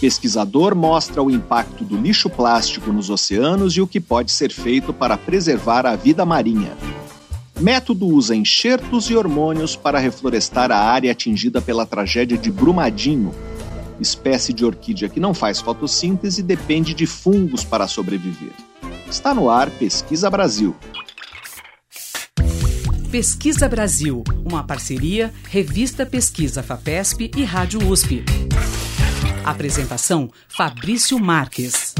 Pesquisador mostra o impacto do lixo plástico nos oceanos e o que pode ser feito para preservar a vida marinha. Método usa enxertos e hormônios para reflorestar a área atingida pela tragédia de Brumadinho. Espécie de orquídea que não faz fotossíntese depende de fungos para sobreviver. Está no ar Pesquisa Brasil. Pesquisa Brasil, uma parceria Revista Pesquisa FAPESP e Rádio USP. Apresentação Fabrício Marques.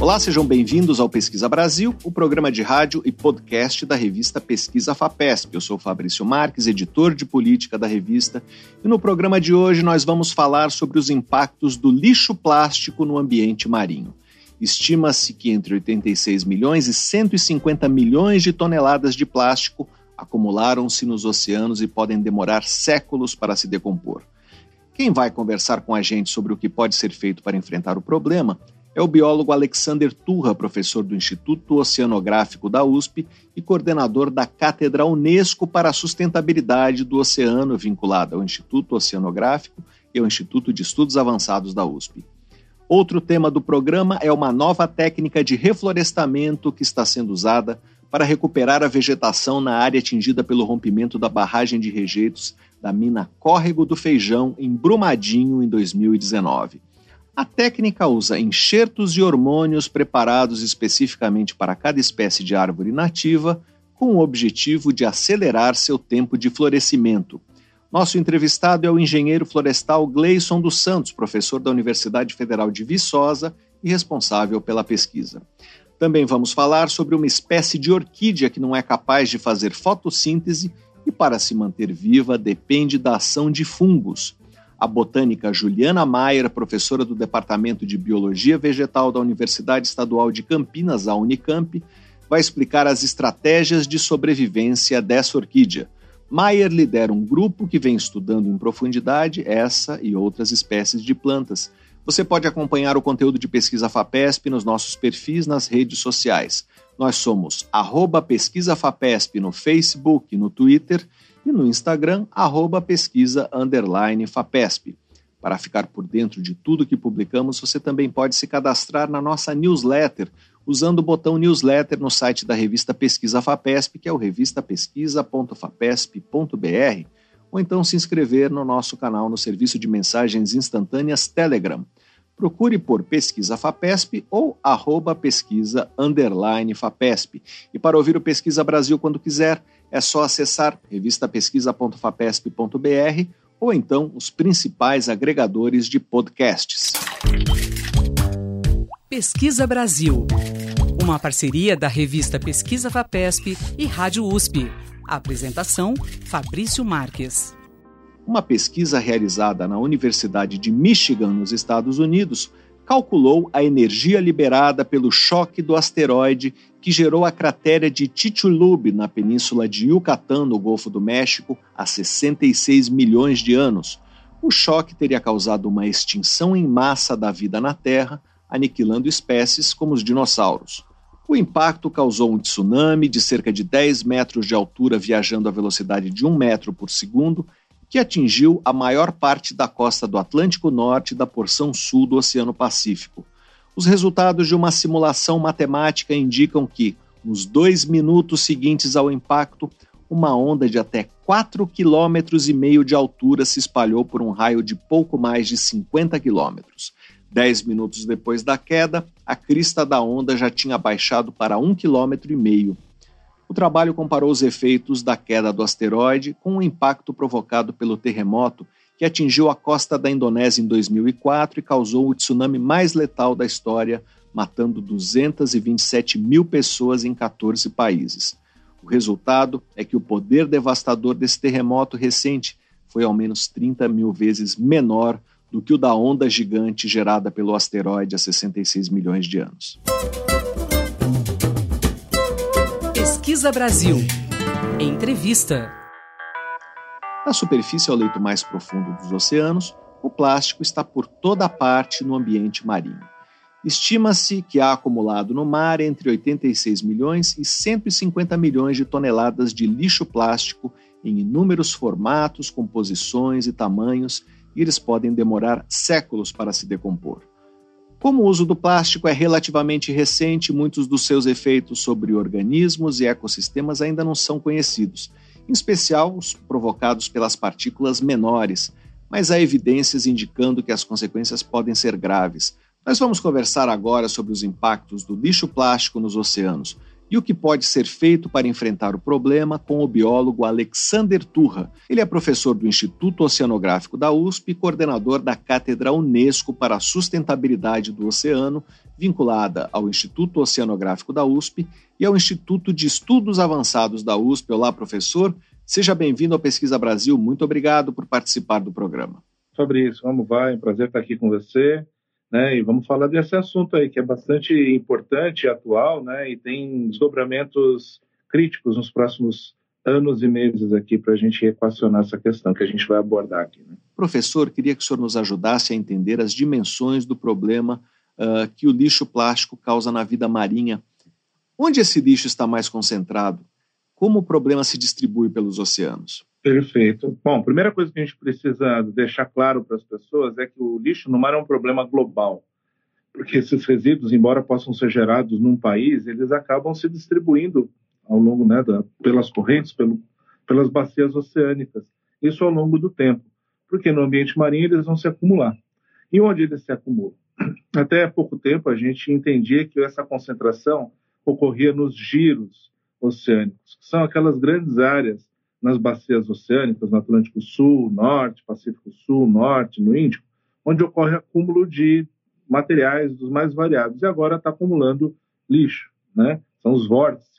Olá, sejam bem-vindos ao Pesquisa Brasil, o programa de rádio e podcast da revista Pesquisa FAPESP. Eu sou Fabrício Marques, editor de política da revista, e no programa de hoje nós vamos falar sobre os impactos do lixo plástico no ambiente marinho. Estima-se que entre 86 milhões e 150 milhões de toneladas de plástico acumularam-se nos oceanos e podem demorar séculos para se decompor. Quem vai conversar com a gente sobre o que pode ser feito para enfrentar o problema é o biólogo Alexander Turra, professor do Instituto Oceanográfico da USP e coordenador da Cátedra Unesco para a Sustentabilidade do Oceano, vinculada ao Instituto Oceanográfico e ao Instituto de Estudos Avançados da USP. Outro tema do programa é uma nova técnica de reflorestamento que está sendo usada para recuperar a vegetação na área atingida pelo rompimento da barragem de rejeitos da mina Córrego do Feijão, em Brumadinho, em 2019. A técnica usa enxertos e hormônios preparados especificamente para cada espécie de árvore nativa, com o objetivo de acelerar seu tempo de florescimento. Nosso entrevistado é o engenheiro florestal Gleison dos Santos, professor da Universidade Federal de Viçosa e responsável pela pesquisa. Também vamos falar sobre uma espécie de orquídea que não é capaz de fazer fotossíntese e, para se manter viva, depende da ação de fungos. A botânica Juliana Maier, professora do Departamento de Biologia Vegetal da Universidade Estadual de Campinas, a Unicamp, vai explicar as estratégias de sobrevivência dessa orquídea. Maier lidera um grupo que vem estudando em profundidade essa e outras espécies de plantas você pode acompanhar o conteúdo de Pesquisa FAPESP nos nossos perfis nas redes sociais. Nós somos arroba Pesquisa FAPESP no Facebook, no Twitter e no Instagram, arroba Pesquisa FAPESP. Para ficar por dentro de tudo que publicamos, você também pode se cadastrar na nossa newsletter, usando o botão newsletter no site da revista Pesquisa FAPESP, que é o revistapesquisa.fapesp.br ou então se inscrever no nosso canal no serviço de mensagens instantâneas Telegram. Procure por Pesquisa FAPESP ou arroba pesquisa FAPESP. E para ouvir o Pesquisa Brasil quando quiser, é só acessar revistapesquisa.fapesp.br ou então os principais agregadores de podcasts. Pesquisa Brasil, uma parceria da revista Pesquisa FAPESP e Rádio USP. Apresentação: Fabrício Marques. Uma pesquisa realizada na Universidade de Michigan, nos Estados Unidos, calculou a energia liberada pelo choque do asteroide que gerou a cratera de Chicxulub na península de Yucatán, no Golfo do México, há 66 milhões de anos. O choque teria causado uma extinção em massa da vida na Terra, aniquilando espécies como os dinossauros. O impacto causou um tsunami de cerca de 10 metros de altura, viajando a velocidade de 1 metro por segundo, que atingiu a maior parte da costa do Atlântico Norte e da porção sul do Oceano Pacífico. Os resultados de uma simulação matemática indicam que, nos dois minutos seguintes ao impacto, uma onda de até 4,5 km de altura se espalhou por um raio de pouco mais de 50 quilômetros. Dez minutos depois da queda, a crista da onda já tinha baixado para um quilômetro e meio. O trabalho comparou os efeitos da queda do asteroide com o impacto provocado pelo terremoto que atingiu a costa da Indonésia em 2004 e causou o tsunami mais letal da história, matando 227 mil pessoas em 14 países. O resultado é que o poder devastador desse terremoto recente foi ao menos 30 mil vezes menor do que o da onda gigante gerada pelo asteroide há 66 milhões de anos. Pesquisa Brasil. Entrevista. Na superfície ao leito mais profundo dos oceanos, o plástico está por toda parte no ambiente marinho. Estima-se que há acumulado no mar entre 86 milhões e 150 milhões de toneladas de lixo plástico em inúmeros formatos, composições e tamanhos e eles podem demorar séculos para se decompor. Como o uso do plástico é relativamente recente, muitos dos seus efeitos sobre organismos e ecossistemas ainda não são conhecidos, em especial os provocados pelas partículas menores, mas há evidências indicando que as consequências podem ser graves. Nós vamos conversar agora sobre os impactos do lixo plástico nos oceanos e o que pode ser feito para enfrentar o problema com o biólogo Alexander Turra. Ele é professor do Instituto Oceanográfico da USP e coordenador da Cátedra Unesco para a Sustentabilidade do Oceano, vinculada ao Instituto Oceanográfico da USP e ao Instituto de Estudos Avançados da USP. Olá, professor. Seja bem-vindo ao Pesquisa Brasil. Muito obrigado por participar do programa. Fabrício, como vai? É prazer estar aqui com você. Né? E vamos falar desse assunto aí, que é bastante importante atual, né? E tem desdobramentos críticos nos próximos anos e meses aqui para a gente equacionar essa questão que a gente vai abordar aqui. Né? Professor, queria que o senhor nos ajudasse a entender as dimensões do problema uh, que o lixo plástico causa na vida marinha. Onde esse lixo está mais concentrado? Como o problema se distribui pelos oceanos? Perfeito. Bom, primeira coisa que a gente precisa deixar claro para as pessoas é que o lixo no mar é um problema global. Porque esses resíduos, embora possam ser gerados num país, eles acabam se distribuindo ao longo, né, da, pelas correntes, pelo, pelas bacias oceânicas. Isso ao longo do tempo. Porque no ambiente marinho eles vão se acumular. E onde eles se acumulam? Até há pouco tempo a gente entendia que essa concentração ocorria nos giros oceânicos, que são aquelas grandes áreas nas bacias oceânicas, no Atlântico Sul, Norte, Pacífico Sul, Norte, no Índico, onde ocorre acúmulo de materiais dos mais variados e agora está acumulando lixo, né? São os vórtices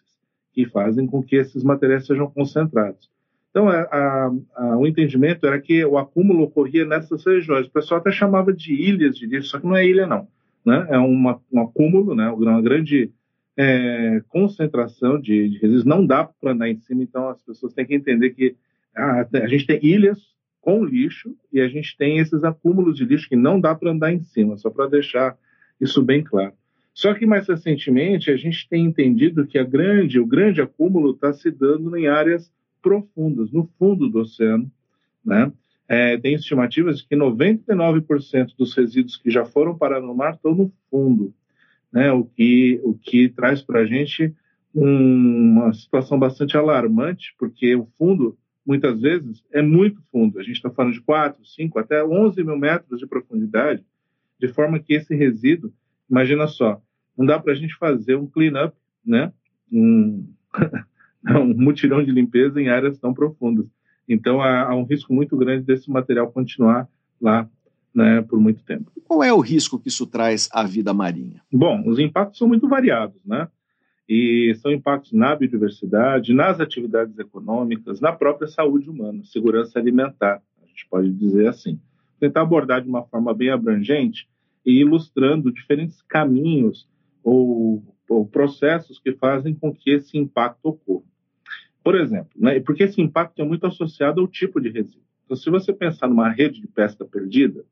que fazem com que esses materiais sejam concentrados. Então, a, a, a, o entendimento era que o acúmulo ocorria nessas regiões. O pessoal até chamava de ilhas de lixo, só que não é ilha, não. Né? É uma, um acúmulo, né? uma grande é, concentração de, de, resíduos, não dá para andar em cima, então as pessoas têm que entender que a, a, gente tem ilhas com lixo e a gente tem esses acúmulos de lixo que não dá para andar em cima, só para deixar isso bem claro. Só que mais recentemente a gente tem entendido que a grande, o grande acúmulo está se dando em áreas profundas, no fundo do oceano, né? É, tem estimativas de que 99% dos resíduos que já foram parar no mar estão no fundo né? o, que, o que traz para a gente um, uma situação bastante alarmante, porque o fundo, muitas vezes, é muito fundo. A gente está falando de 4, 5, até 11 mil metros de profundidade, de forma que esse resíduo, imagina só, não dá para a gente fazer um clean-up, né? um, um mutirão de limpeza em áreas tão profundas. Então, há, há um risco muito grande desse material continuar lá né, por muito tempo. Qual é o risco que isso traz à vida marinha? Bom, os impactos são muito variados, né? E são impactos na biodiversidade, nas atividades econômicas, na própria saúde humana, segurança alimentar, a gente pode dizer assim. Tentar abordar de uma forma bem abrangente e ilustrando diferentes caminhos ou, ou processos que fazem com que esse impacto ocorra. Por exemplo, né, porque esse impacto é muito associado ao tipo de resíduo. Então, se você pensar numa rede de pesca perdida,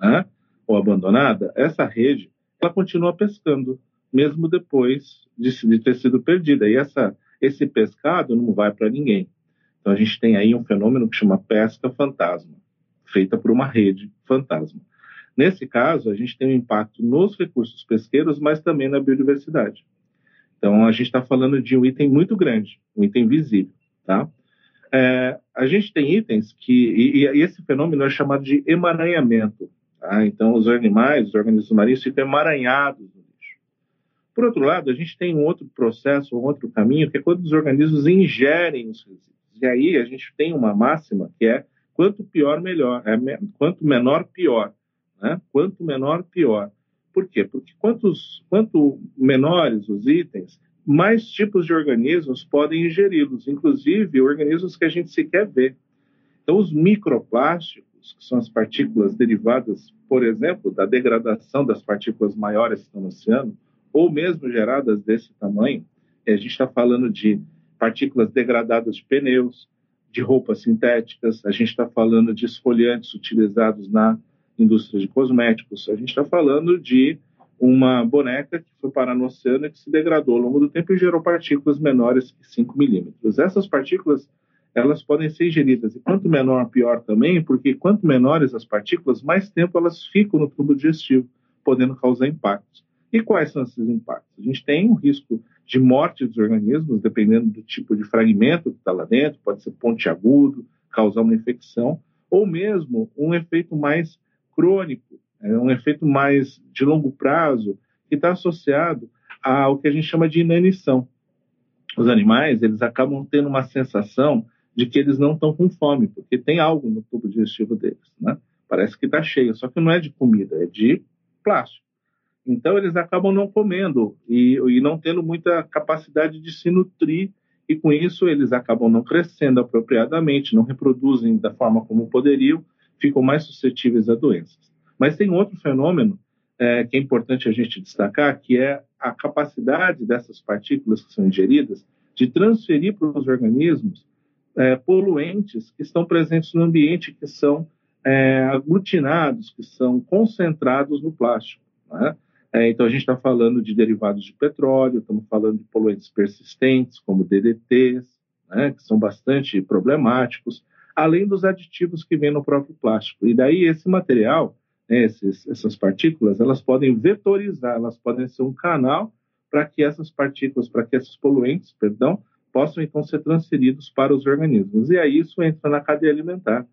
né, ou abandonada, essa rede ela continua pescando, mesmo depois de, de ter sido perdida. E essa, esse pescado não vai para ninguém. Então a gente tem aí um fenômeno que chama pesca fantasma, feita por uma rede fantasma. Nesse caso, a gente tem um impacto nos recursos pesqueiros, mas também na biodiversidade. Então, a gente está falando de um item muito grande, um item visível. Tá? É, a gente tem itens que. E, e, esse fenômeno é chamado de emaranhamento. Tá? Então, os animais, os organismos marinhos ficam emaranhados no lixo. Por outro lado, a gente tem um outro processo, um outro caminho, que é quando os organismos ingerem os resíduos. E aí a gente tem uma máxima que é quanto pior, melhor. É, quanto menor, pior. Né? Quanto menor, pior. Por quê? Porque quantos, quanto menores os itens, mais tipos de organismos podem ingeri-los, inclusive organismos que a gente sequer vê. Então, os microplásticos, que são as partículas derivadas, por exemplo, da degradação das partículas maiores que estão no oceano, ou mesmo geradas desse tamanho, a gente está falando de partículas degradadas de pneus, de roupas sintéticas, a gente está falando de esfoliantes utilizados na indústria de cosméticos, a gente está falando de uma boneca que foi parar no oceano e que se degradou ao longo do tempo e gerou partículas menores que 5 milímetros. Essas partículas elas podem ser ingeridas. E quanto menor, pior também, porque quanto menores as partículas, mais tempo elas ficam no tubo digestivo, podendo causar impactos. E quais são esses impactos? A gente tem um risco de morte dos organismos, dependendo do tipo de fragmento que está lá dentro, pode ser pontiagudo, causar uma infecção, ou mesmo um efeito mais crônico, é um efeito mais de longo prazo, que está associado ao que a gente chama de inanição. Os animais, eles acabam tendo uma sensação de que eles não estão com fome, porque tem algo no tubo digestivo deles, né? Parece que está cheio, só que não é de comida, é de plástico. Então, eles acabam não comendo e, e não tendo muita capacidade de se nutrir, e com isso eles acabam não crescendo apropriadamente, não reproduzem da forma como poderiam, ficam mais suscetíveis a doenças. Mas tem outro fenômeno é, que é importante a gente destacar, que é a capacidade dessas partículas que são ingeridas de transferir para os organismos é, poluentes que estão presentes no ambiente, que são é, aglutinados, que são concentrados no plástico. Né? É, então, a gente está falando de derivados de petróleo, estamos falando de poluentes persistentes, como DDTs, né, que são bastante problemáticos, além dos aditivos que vêm no próprio plástico. E daí, esse material, né, esses, essas partículas, elas podem vetorizar, elas podem ser um canal para que essas partículas, para que esses poluentes, perdão, possam então ser transferidos para os organismos. E aí isso entra na cadeia alimentar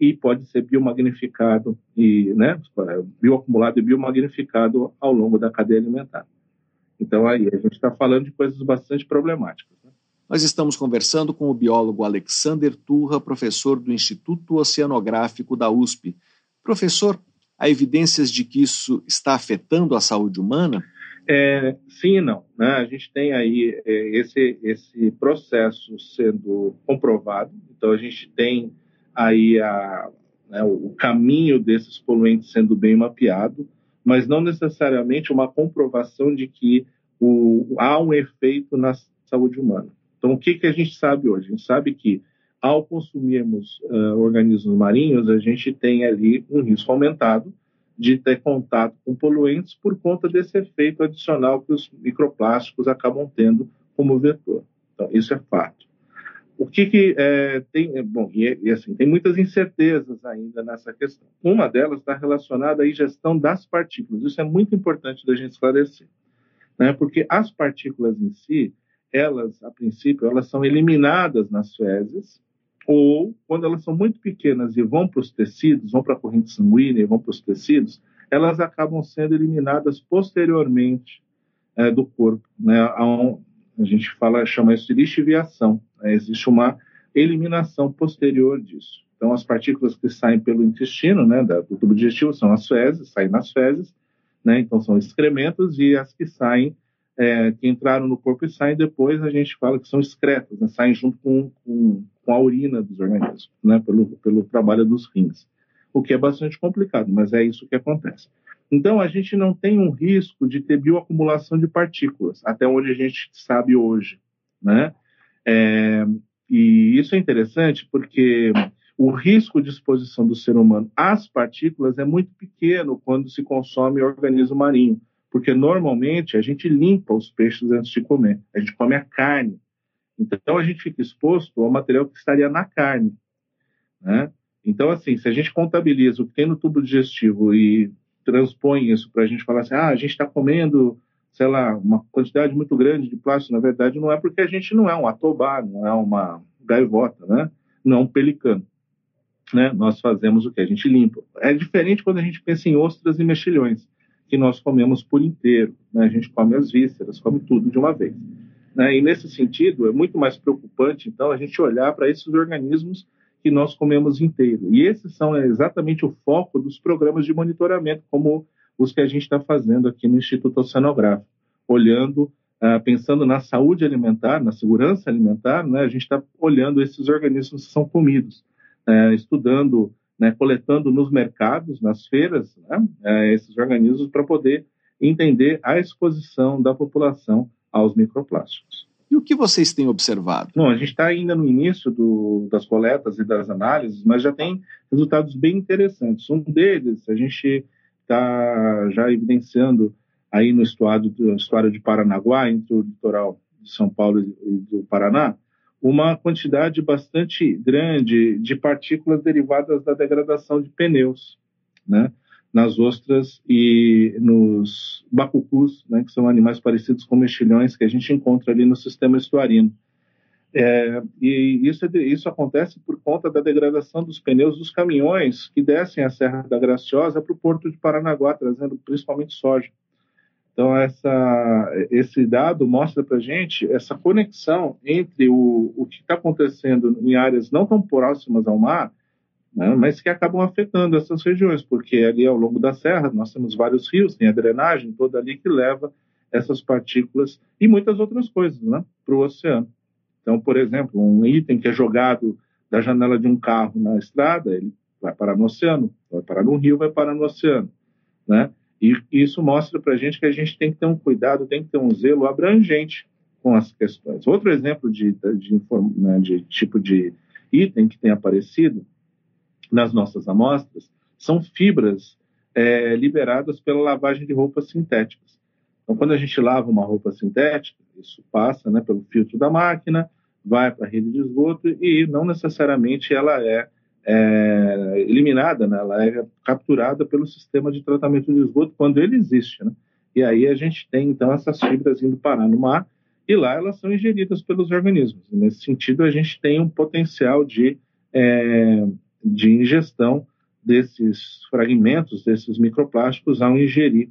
e pode ser biomagnificado e, né, bioacumulado e biomagnificado ao longo da cadeia alimentar. Então aí a gente está falando de coisas bastante problemáticas. Né? Nós estamos conversando com o biólogo Alexander Turra, professor do Instituto Oceanográfico da USP. Professor, há evidências de que isso está afetando a saúde humana? É, sim e não. Né? A gente tem aí é, esse, esse processo sendo comprovado. Então, a gente tem aí a, né, o caminho desses poluentes sendo bem mapeado, mas não necessariamente uma comprovação de que o, há um efeito na saúde humana. Então, o que, que a gente sabe hoje? A gente sabe que ao consumirmos uh, organismos marinhos, a gente tem ali um risco aumentado de ter contato com poluentes por conta desse efeito adicional que os microplásticos acabam tendo como vetor. Então, isso é fato. O que, que é, tem, é, bom, e, e, assim, tem muitas incertezas ainda nessa questão. Uma delas está relacionada à ingestão das partículas. Isso é muito importante da gente esclarecer, né? Porque as partículas em si, elas, a princípio, elas são eliminadas nas fezes, ou quando elas são muito pequenas e vão para os tecidos, vão para a corrente sanguínea e vão para os tecidos, elas acabam sendo eliminadas posteriormente é, do corpo, né? A, um, a gente fala, chama isso de lixiviação. Né? Existe uma eliminação posterior disso. Então, as partículas que saem pelo intestino, né, do tubo digestivo, são as fezes, saem nas fezes, né, então são excrementos, e as que saem, é, que entraram no corpo e saem depois, a gente fala que são excretas, né, saem junto com, com, com, a urina dos organismos, né, pelo, pelo trabalho dos rins, o que é bastante complicado, mas é isso que acontece. Então, a gente não tem um risco de ter bioacumulação de partículas, até onde a gente sabe hoje, né? É, e isso é interessante porque o risco de exposição do ser humano às partículas é muito pequeno quando se consome organismo marinho, porque normalmente a gente limpa os peixes antes de comer, a gente come a carne. Então a gente fica exposto ao material que estaria na carne. Né? Então, assim, se a gente contabiliza o que tem no tubo digestivo e transpõe isso para a gente falar assim, ah, a gente está comendo sei lá, uma quantidade muito grande de plástico, na verdade, não é porque a gente não é um atobá, não é uma gaivota, né? Não é um pelicano. Né? Nós fazemos o que? A gente limpa. É diferente quando a gente pensa em ostras e mexilhões, que nós comemos por inteiro. Né? A gente come as vísceras, come tudo de uma vez. Né? E nesse sentido, é muito mais preocupante, então, a gente olhar para esses organismos que nós comemos inteiro. E esses são exatamente o foco dos programas de monitoramento, como os que a gente está fazendo aqui no Instituto Oceanográfico, olhando, uh, pensando na saúde alimentar, na segurança alimentar, né, a gente está olhando esses organismos que são comidos, uh, estudando, né, coletando nos mercados, nas feiras, né, uh, esses organismos para poder entender a exposição da população aos microplásticos. E o que vocês têm observado? Não, a gente está ainda no início do, das coletas e das análises, mas já tem resultados bem interessantes. Um deles, a gente está já evidenciando aí no estuário, do, estuário de Paranaguá, entre o litoral de São Paulo e do Paraná, uma quantidade bastante grande de partículas derivadas da degradação de pneus, né? Nas ostras e nos bacucus, né, que são animais parecidos com mexilhões que a gente encontra ali no sistema estuarino. É, e isso, é isso acontece por conta da degradação dos pneus dos caminhões que descem a Serra da Graciosa para o porto de Paranaguá, trazendo principalmente soja. Então, essa, esse dado mostra para gente essa conexão entre o, o que está acontecendo em áreas não tão próximas ao mar, né, mas que acabam afetando essas regiões, porque ali ao longo da serra nós temos vários rios, tem a drenagem toda ali que leva essas partículas e muitas outras coisas né, para o oceano. Então, por exemplo, um item que é jogado da janela de um carro na estrada, ele vai parar no oceano, vai parar no rio, vai parar no oceano, né? E isso mostra para a gente que a gente tem que ter um cuidado, tem que ter um zelo abrangente com as questões. Outro exemplo de, de, né, de tipo de item que tem aparecido nas nossas amostras são fibras é, liberadas pela lavagem de roupas sintéticas. Então, quando a gente lava uma roupa sintética, isso passa né, pelo filtro da máquina, vai para a rede de esgoto e não necessariamente ela é é, eliminada, né? ela é capturada pelo sistema de tratamento de esgoto quando ele existe. Né? E aí a gente tem, então, essas fibras indo parar no mar e lá elas são ingeridas pelos organismos. Nesse sentido, a gente tem um potencial de, é, de ingestão desses fragmentos, desses microplásticos, ao ingerir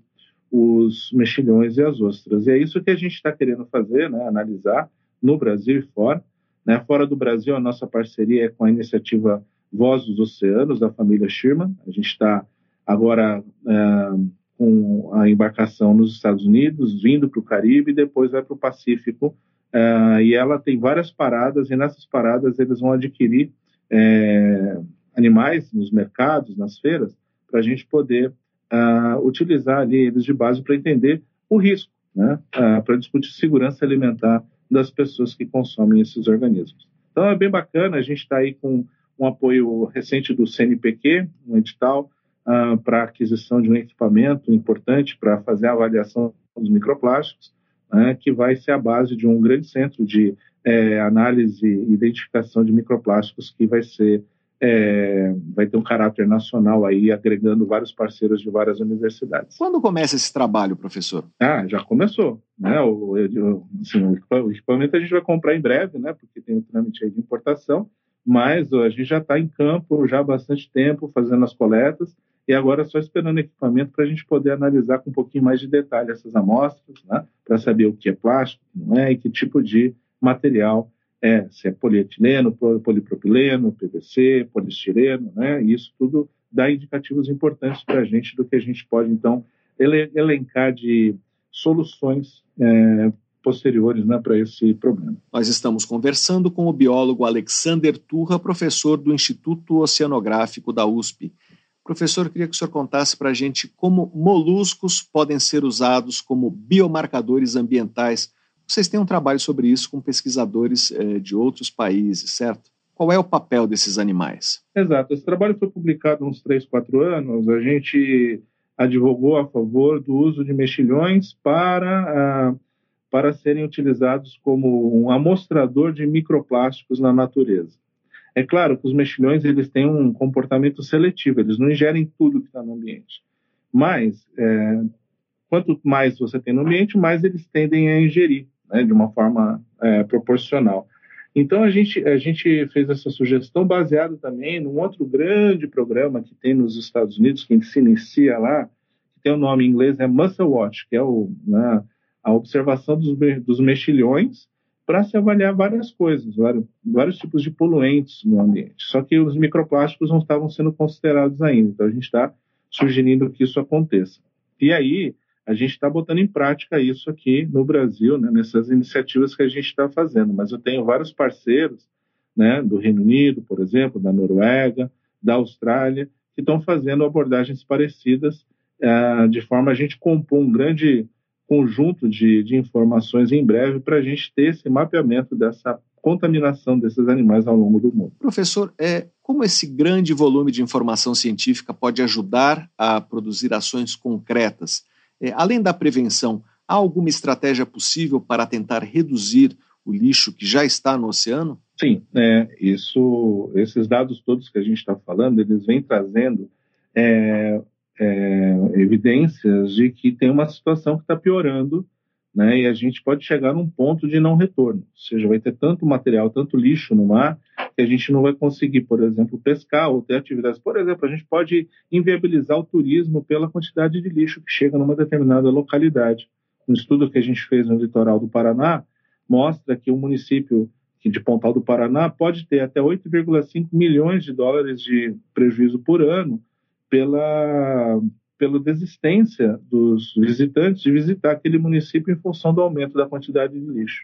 os mexilhões e as ostras. E é isso que a gente está querendo fazer, né? analisar no Brasil e fora. Né? Fora do Brasil, a nossa parceria é com a iniciativa Voz dos Oceanos, da família Sherman. A gente está agora é, com a embarcação nos Estados Unidos, vindo para o Caribe e depois vai para o Pacífico. É, e ela tem várias paradas, e nessas paradas eles vão adquirir é, animais nos mercados, nas feiras, para a gente poder uh, utilizar ali eles de base para entender o risco, né? Uh, para discutir segurança alimentar das pessoas que consomem esses organismos. Então é bem bacana, a gente está aí com um apoio recente do CNPq, um edital uh, para aquisição de um equipamento importante para fazer a avaliação dos microplásticos, né, que vai ser a base de um grande centro de é, análise e identificação de microplásticos que vai ser é, vai ter um caráter nacional aí, agregando vários parceiros de várias universidades. Quando começa esse trabalho, professor? Ah, já começou. Né? O, assim, o equipamento a gente vai comprar em breve, né? Porque tem o trâmite aí de importação mas a gente já está em campo já há bastante tempo fazendo as coletas e agora só esperando equipamento para a gente poder analisar com um pouquinho mais de detalhe essas amostras, né, para saber o que é plástico, não é, e que tipo de material é, se é polietileno, polipropileno, PVC, polistireno, né, isso tudo dá indicativos importantes para a gente do que a gente pode, então, elencar de soluções é, posteriores né, para esse problema. Nós estamos conversando com o biólogo Alexander Turra, professor do Instituto Oceanográfico da USP. Professor, queria que o senhor contasse para a gente como moluscos podem ser usados como biomarcadores ambientais. Vocês têm um trabalho sobre isso com pesquisadores eh, de outros países, certo? Qual é o papel desses animais? Exato. Esse trabalho foi publicado há uns 3, 4 anos. A gente advogou a favor do uso de mexilhões para ah, para serem utilizados como um amostrador de microplásticos na natureza. É claro que os mexilhões eles têm um comportamento seletivo, eles não ingerem tudo que está no ambiente. Mas, é, quanto mais você tem no ambiente, mais eles tendem a ingerir, né, de uma forma é, proporcional. Então, a gente, a gente fez essa sugestão baseado também num outro grande programa que tem nos Estados Unidos, que se inicia lá, que tem o nome em inglês, é Muscle Watch, que é o... Né, a observação dos, dos mexilhões para se avaliar várias coisas, vários, vários, tipos de poluentes no ambiente. Só que os microplásticos não estavam sendo considerados ainda, então a gente está sugerindo que isso aconteça. E aí a gente está botando em prática isso aqui no Brasil, né, nessas iniciativas que a gente está fazendo. Mas eu tenho vários parceiros, né, do Reino Unido, por exemplo, da Noruega, da Austrália, que estão fazendo abordagens parecidas, uh, de forma a gente compor um grande conjunto de, de informações em breve para a gente ter esse mapeamento dessa contaminação desses animais ao longo do mundo. Professor, é, como esse grande volume de informação científica pode ajudar a produzir ações concretas? É, além da prevenção, há alguma estratégia possível para tentar reduzir o lixo que já está no oceano? Sim, é, isso, esses dados todos que a gente está falando, eles vêm trazendo é, é, evidências de que tem uma situação que está piorando, né, e a gente pode chegar num ponto de não retorno, ou seja, vai ter tanto material, tanto lixo no mar, que a gente não vai conseguir, por exemplo, pescar ou ter atividades. Por exemplo, a gente pode inviabilizar o turismo pela quantidade de lixo que chega numa determinada localidade. Um estudo que a gente fez no litoral do Paraná mostra que o município de Pontal do Paraná pode ter até 8,5 milhões de dólares de prejuízo por ano pela, pela desistência dos visitantes de visitar aquele município em função do aumento da quantidade de lixo.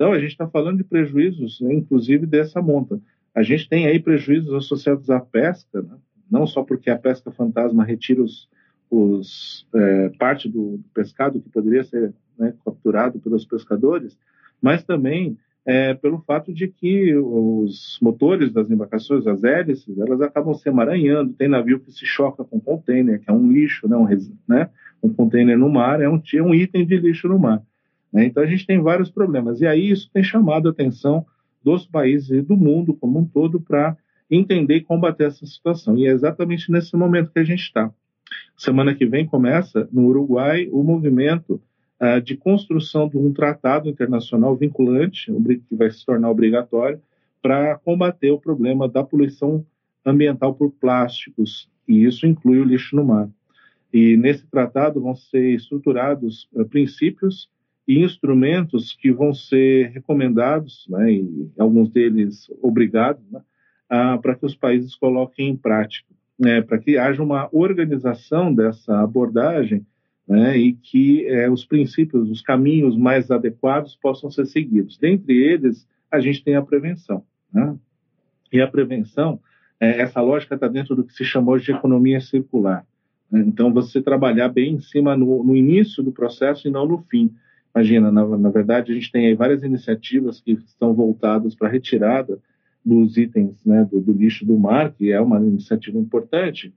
Então, a gente está falando de prejuízos, né, inclusive dessa monta. A gente tem aí prejuízos associados à pesca, né? não só porque a pesca fantasma retira os, os é, parte do, do, pescado que poderia ser né, capturado pelos pescadores, mas também é, pelo fato de que os motores das embarcações, as hélices, elas acabam se emaranhando. Tem navio que se choca com container, que é um lixo, né, um, né, um container no mar é um, é um item de lixo no mar. Né? Então a gente tem vários problemas. E aí isso tem chamado a atenção dos países e do mundo como um todo para entender e combater essa situação. E é exatamente nesse momento que a gente está. Semana que vem começa no Uruguai o movimento uh, de construção de um tratado internacional vinculante, que vai se tornar obrigatório, para combater o problema da poluição ambiental por plásticos, e isso inclui o lixo no mar. E nesse tratado vão ser estruturados uh, princípios e instrumentos que vão ser recomendados, né, e alguns deles obrigados, né, para que os países coloquem em prática, né, para que haja uma organização dessa abordagem né, e que é, os princípios, os caminhos mais adequados possam ser seguidos. Dentre eles, a gente tem a prevenção. Né? E a prevenção, é, essa lógica está dentro do que se chamou de economia circular. Né? Então, você trabalhar bem em cima no, no início do processo e não no fim. Imagina, na, na verdade, a gente tem aí várias iniciativas que estão voltadas para a retirada dos itens né, do, do, lixo do mar, que é uma iniciativa importante.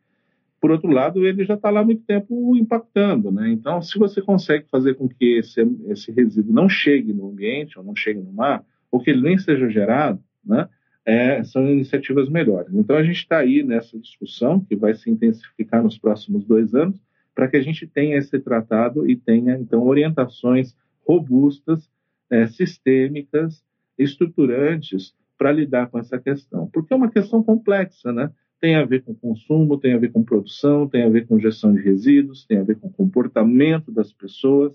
Por outro lado, ele já está lá há muito tempo impactando. Né? Então, se você consegue fazer com que esse, esse resíduo não chegue no ambiente, ou não chegue no mar, ou que ele nem seja gerado, né, é, são iniciativas melhores. Então, a gente está aí nessa discussão, que vai se intensificar nos próximos dois anos, para que a gente tenha esse tratado e tenha, então, orientações robustas, é, sistêmicas, estruturantes para lidar com essa questão. Porque é uma questão complexa, né? Tem a ver com consumo, tem a ver com produção, tem a ver com gestão de resíduos, tem a ver com comportamento das pessoas,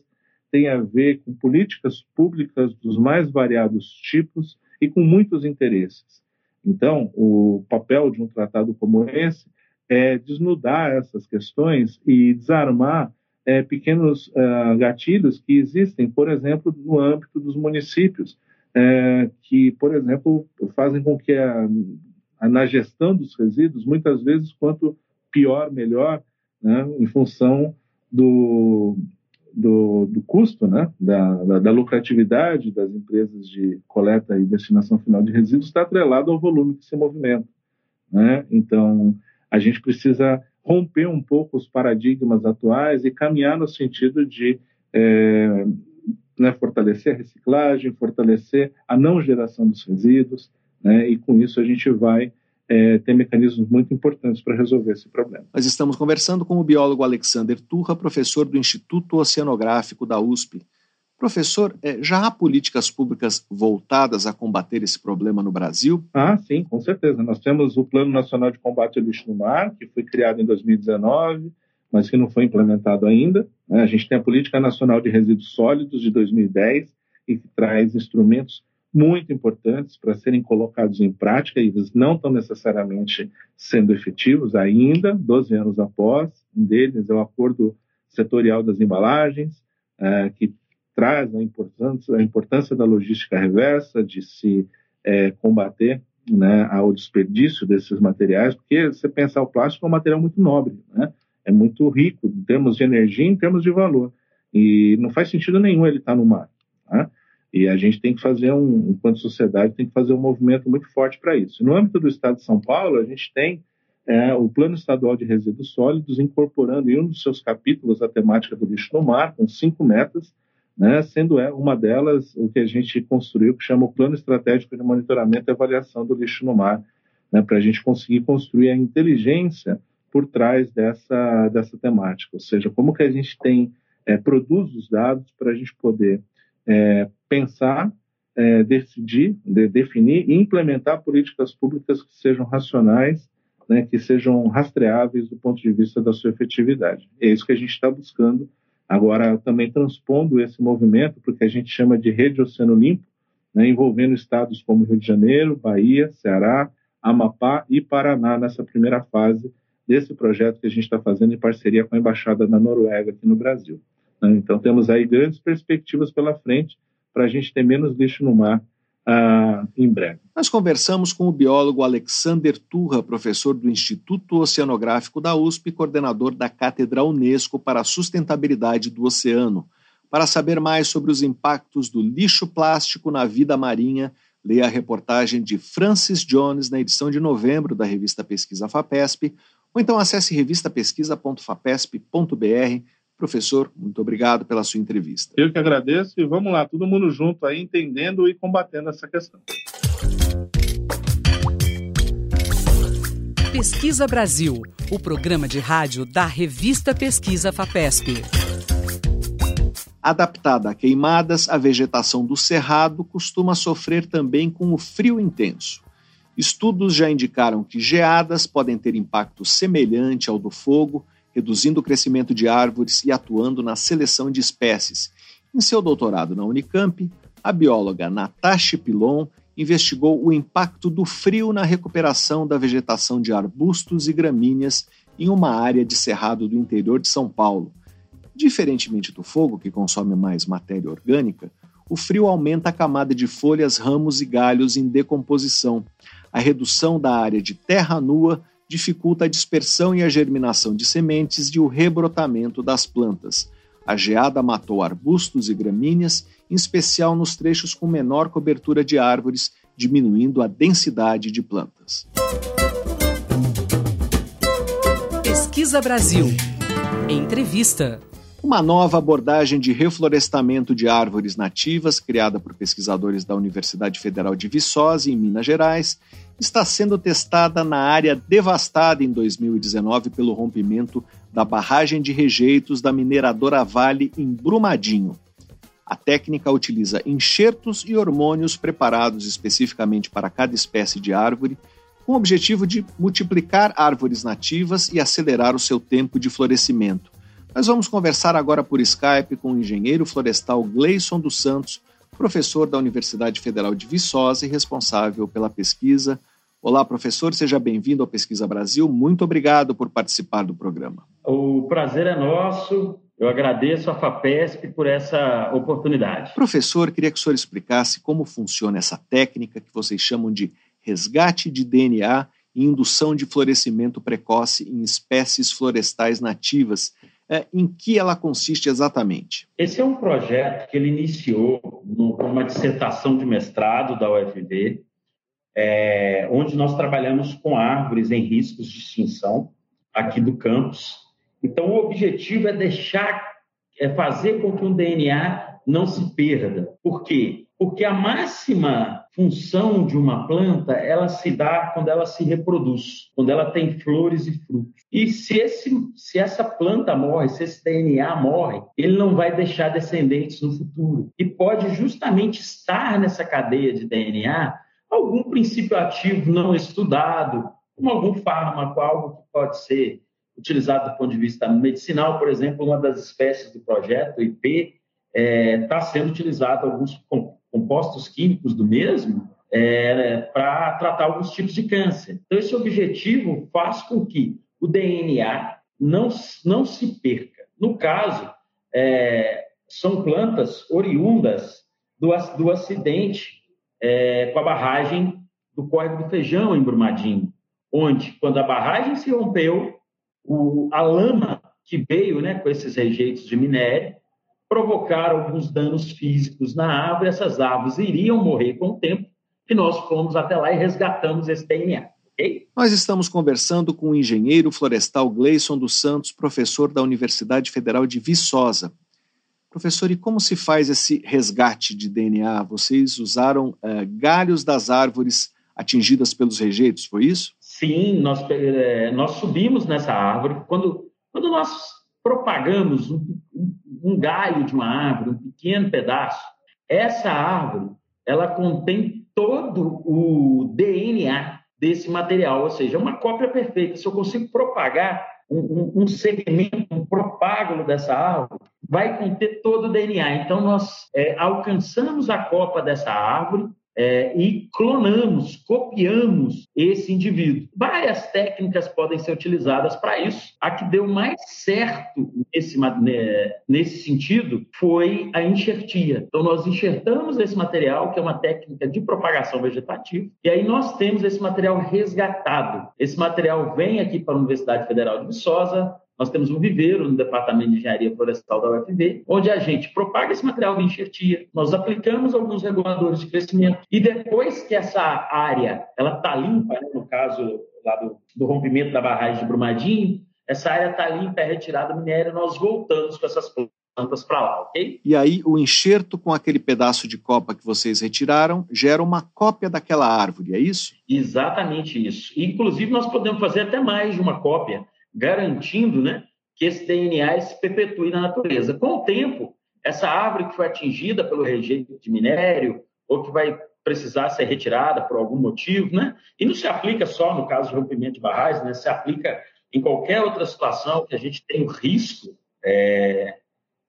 tem a ver com políticas públicas dos mais variados tipos e com muitos interesses. Então, o papel de um tratado como esse é desnudar essas questões e desarmar é, pequenos uh, gatilhos que existem, por exemplo, no âmbito dos municípios, é, que, por exemplo, fazem com que a, a, na gestão dos resíduos, muitas vezes, quanto pior, melhor, né, em função do, do, do custo, né, da, da, da, lucratividade das empresas de coleta e destinação final de resíduos, está atrelado ao volume que se movimenta. Né? Então, a gente precisa romper um pouco os paradigmas atuais e caminhar no sentido de é, né, fortalecer a reciclagem, fortalecer a não geração dos resíduos, né, e com isso a gente vai é, ter mecanismos muito importantes para resolver esse problema. Nós estamos conversando com o biólogo Alexander Turra, professor do Instituto Oceanográfico da USP. Professor, é, já há políticas públicas voltadas a combater esse problema no Brasil? Ah, sim, com certeza. Nós temos o Plano Nacional de Combate ao Lixo no Mar, que foi criado em 2019, mas que não foi implementado ainda. Né? A gente tem a Política Nacional de Resíduos Sólidos, de 2010, e que traz instrumentos muito importantes para serem colocados em prática, e eles não estão necessariamente sendo efetivos ainda, 12 anos após. Um deles é o Acordo Setorial das Embalagens, é, que traz a importância, a importância da logística reversa, de se é, combater né, ao desperdício desses materiais, porque você pensar o plástico é um material muito nobre, né? é muito rico em termos de energia, em termos de valor, e não faz sentido nenhum ele estar tá no mar. Né? E a gente tem que fazer um, enquanto sociedade, tem que fazer um movimento muito forte para isso. No âmbito do Estado de São Paulo, a gente tem é, o Plano Estadual de Resíduos Sólidos incorporando em um dos seus capítulos a temática do lixo no mar, com cinco metas, né, sendo é, uma delas o que a gente construiu, que chama o Plano Estratégico de Monitoramento e Avaliação do Lixo no Mar, né, para a gente conseguir construir a inteligência por trás dessa, dessa temática, ou seja, como que a gente tem, é, produz os dados para a gente poder é, pensar, é, decidir, de, definir e implementar políticas públicas que sejam racionais, né, que sejam rastreáveis do ponto de vista da sua efetividade. É isso que a gente está buscando Agora, também transpondo esse movimento, porque a gente chama de Rede Oceano Limpo, né, envolvendo estados como Rio de Janeiro, Bahia, Ceará, Amapá e Paraná nessa primeira fase desse projeto que a gente está fazendo em parceria com a Embaixada da Noruega aqui no Brasil. Né? Então, temos aí grandes perspectivas pela frente para a gente ter menos lixo no mar ah, em breve. Nós conversamos com o biólogo Alexander Turra, professor do Instituto Oceanográfico da USP e coordenador da Cátedra Unesco para a Sustentabilidade do Oceano. Para saber mais sobre os impactos do lixo plástico na vida marinha, leia a reportagem de Francis Jones na edição de novembro da revista Pesquisa FAPESP, ou então acesse revistapesquisa.fapesp.br Professor, muito obrigado pela sua entrevista. Eu que agradeço e vamos lá, todo mundo junto aí, entendendo e combatendo essa questão. Pesquisa Brasil, o programa de rádio da revista Pesquisa FAPESP. Adaptada a queimadas, a vegetação do cerrado costuma sofrer também com o frio intenso. Estudos já indicaram que geadas podem ter impacto semelhante ao do fogo reduzindo o crescimento de árvores e atuando na seleção de espécies. Em seu doutorado na Unicamp, a bióloga Natasha Pilon investigou o impacto do frio na recuperação da vegetação de arbustos e gramíneas em uma área de cerrado do interior de São Paulo. Diferentemente do fogo, que consome mais matéria orgânica, o frio aumenta a camada de folhas, ramos e galhos em decomposição. A redução da área de terra nua dificulta a dispersão e a germinação de sementes e o rebrotamento das plantas. A geada matou arbustos e gramíneas, em especial nos trechos com menor cobertura de árvores, diminuindo a densidade de plantas. Pesquisa Brasil. Entrevista. Uma nova abordagem de reflorestamento de árvores nativas, criada por pesquisadores da Universidade Federal de Viçosa, em Minas Gerais, está sendo testada na área devastada em 2019 pelo rompimento da barragem de rejeitos da mineradora Vale em Brumadinho. A técnica utiliza enxertos e hormônios preparados especificamente para cada espécie de árvore, com o objetivo de multiplicar árvores nativas e acelerar o seu tempo de florescimento. Nós vamos conversar agora por Skype com o engenheiro florestal Gleison dos Santos, professor da Universidade Federal de Viçosa e responsável pela pesquisa. Olá, professor, seja bem-vindo ao Pesquisa Brasil. Muito obrigado por participar do programa. O prazer é nosso. Eu agradeço a FAPESP por essa oportunidade. Professor, queria que o senhor explicasse como funciona essa técnica que vocês chamam de resgate de DNA e indução de florescimento precoce em espécies florestais nativas é, em que ela consiste exatamente? Esse é um projeto que ele iniciou numa dissertação de mestrado da UFV, é, onde nós trabalhamos com árvores em riscos de extinção aqui do campus. Então, o objetivo é deixar, é fazer com que o DNA não se perda. Por quê? Porque a máxima função de uma planta, ela se dá quando ela se reproduz, quando ela tem flores e frutos. E se, esse, se essa planta morre, se esse DNA morre, ele não vai deixar descendentes no futuro. E pode justamente estar nessa cadeia de DNA algum princípio ativo não estudado, como algum fármaco, algo que pode ser utilizado do ponto de vista medicinal, por exemplo, uma das espécies do projeto, IP, está é, tá sendo utilizado alguns compostos químicos do mesmo é, para tratar alguns tipos de câncer. Então, esse objetivo faz com que o DNA não, não se perca. No caso, é, são plantas oriundas do, do acidente é, com a barragem do Córrego do Feijão, em Brumadinho, onde, quando a barragem se rompeu, o, a lama que veio né, com esses rejeitos de minério provocaram alguns danos físicos na árvore, essas árvores iriam morrer com o tempo, e nós fomos até lá e resgatamos esse DNA. Okay? Nós estamos conversando com o engenheiro florestal Gleison dos Santos, professor da Universidade Federal de Viçosa. Professor, e como se faz esse resgate de DNA? Vocês usaram uh, galhos das árvores atingidas pelos rejeitos, foi isso? Sim, nós, é, nós subimos nessa árvore. Quando, quando nós propagamos um, um galho de uma árvore, um pequeno pedaço, essa árvore ela contém todo o DNA desse material, ou seja, uma cópia perfeita. Se eu consigo propagar um, um, um segmento, um propágulo dessa árvore, vai conter todo o DNA. Então, nós é, alcançamos a copa dessa árvore, é, e clonamos, copiamos esse indivíduo. Várias técnicas podem ser utilizadas para isso. A que deu mais certo nesse, né, nesse sentido foi a enxertia. Então, nós enxertamos esse material, que é uma técnica de propagação vegetativa, e aí nós temos esse material resgatado. Esse material vem aqui para a Universidade Federal de Viçosa, nós temos um viveiro no Departamento de Engenharia Florestal da UFV, onde a gente propaga esse material de enxertia, nós aplicamos alguns reguladores de crescimento e depois que essa área ela está limpa, né, no caso lá do, do rompimento da barragem de Brumadinho, essa área está limpa, é retirada minério, nós voltamos com essas plantas para lá, ok? E aí o enxerto com aquele pedaço de copa que vocês retiraram gera uma cópia daquela árvore, é isso? Exatamente isso. Inclusive nós podemos fazer até mais de uma cópia garantindo né, que esse DNA se perpetue na natureza. Com o tempo, essa árvore que foi atingida pelo rejeito de minério ou que vai precisar ser retirada por algum motivo, né? E não se aplica só no caso de rompimento de barragens, né? Se aplica em qualquer outra situação que a gente tem o risco é,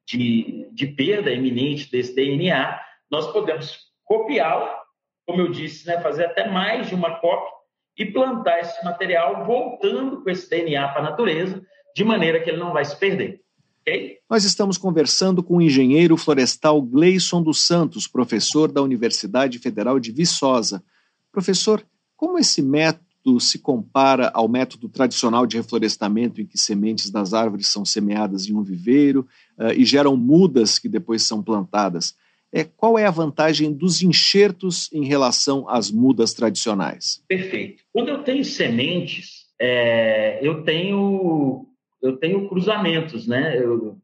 de, de perda iminente desse DNA, nós podemos copiá-la, como eu disse, né? Fazer até mais de uma cópia e plantar esse material voltando com esse DNA para a natureza, de maneira que ele não vai se perder. Okay? Nós estamos conversando com o engenheiro florestal Gleison dos Santos, professor da Universidade Federal de Viçosa. Professor, como esse método se compara ao método tradicional de reflorestamento em que sementes das árvores são semeadas em um viveiro uh, e geram mudas que depois são plantadas? É, qual é a vantagem dos enxertos em relação às mudas tradicionais? Perfeito. Quando eu tenho sementes, é, eu tenho eu tenho cruzamentos, né? Eu,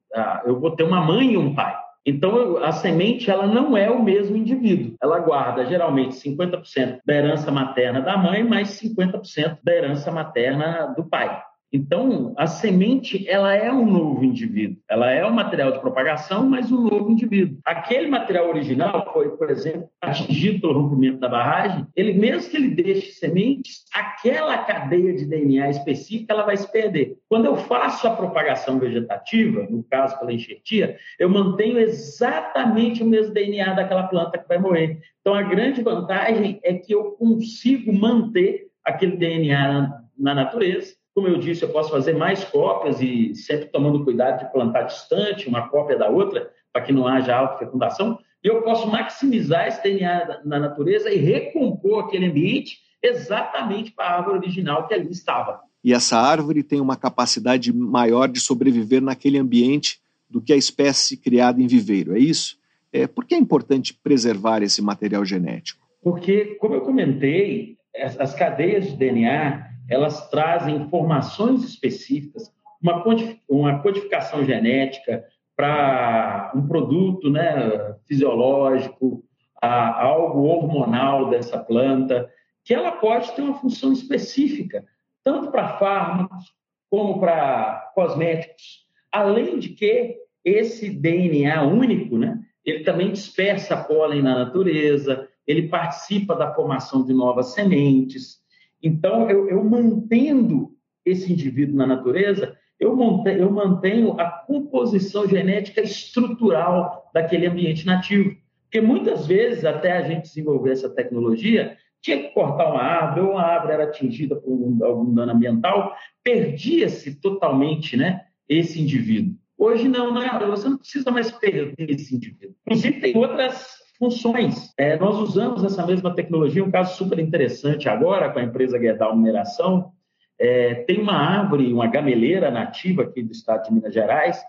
eu vou ter uma mãe e um pai. Então, a semente ela não é o mesmo indivíduo. Ela guarda geralmente 50% da herança materna da mãe, mais 50% da herança materna do pai. Então, a semente, ela é um novo indivíduo. Ela é um material de propagação, mas um novo indivíduo. Aquele material original foi, por exemplo, atingido pelo rompimento da barragem, ele mesmo que ele deixe sementes, aquela cadeia de DNA específica, ela vai se perder. Quando eu faço a propagação vegetativa, no caso pela enxertia, eu mantenho exatamente o mesmo DNA daquela planta que vai morrer. Então, a grande vantagem é que eu consigo manter aquele DNA na, na natureza, como eu disse, eu posso fazer mais cópias e sempre tomando cuidado de plantar distante uma cópia da outra, para que não haja autofecundação. E eu posso maximizar esse DNA na natureza e recompor aquele ambiente exatamente para a árvore original que ali estava. E essa árvore tem uma capacidade maior de sobreviver naquele ambiente do que a espécie criada em viveiro, é isso? É, por que é importante preservar esse material genético? Porque, como eu comentei, as cadeias de DNA elas trazem informações específicas, uma, uma codificação genética para um produto né, fisiológico, a, algo hormonal dessa planta, que ela pode ter uma função específica, tanto para fármacos como para cosméticos. Além de que esse DNA único, né, ele também dispersa pólen na natureza, ele participa da formação de novas sementes, então, eu, eu mantendo esse indivíduo na natureza, eu mantenho, eu mantenho a composição genética estrutural daquele ambiente nativo. Porque muitas vezes, até a gente desenvolver essa tecnologia, tinha que cortar uma árvore, ou uma árvore era atingida por algum dano ambiental, perdia-se totalmente né, esse indivíduo. Hoje não, não é, você não precisa mais perder esse indivíduo. Inclusive, tem outras funções. É, nós usamos essa mesma tecnologia, um caso super interessante agora com a empresa Guedal Mineração. É, tem uma árvore, uma gameleira nativa aqui do estado de Minas Gerais,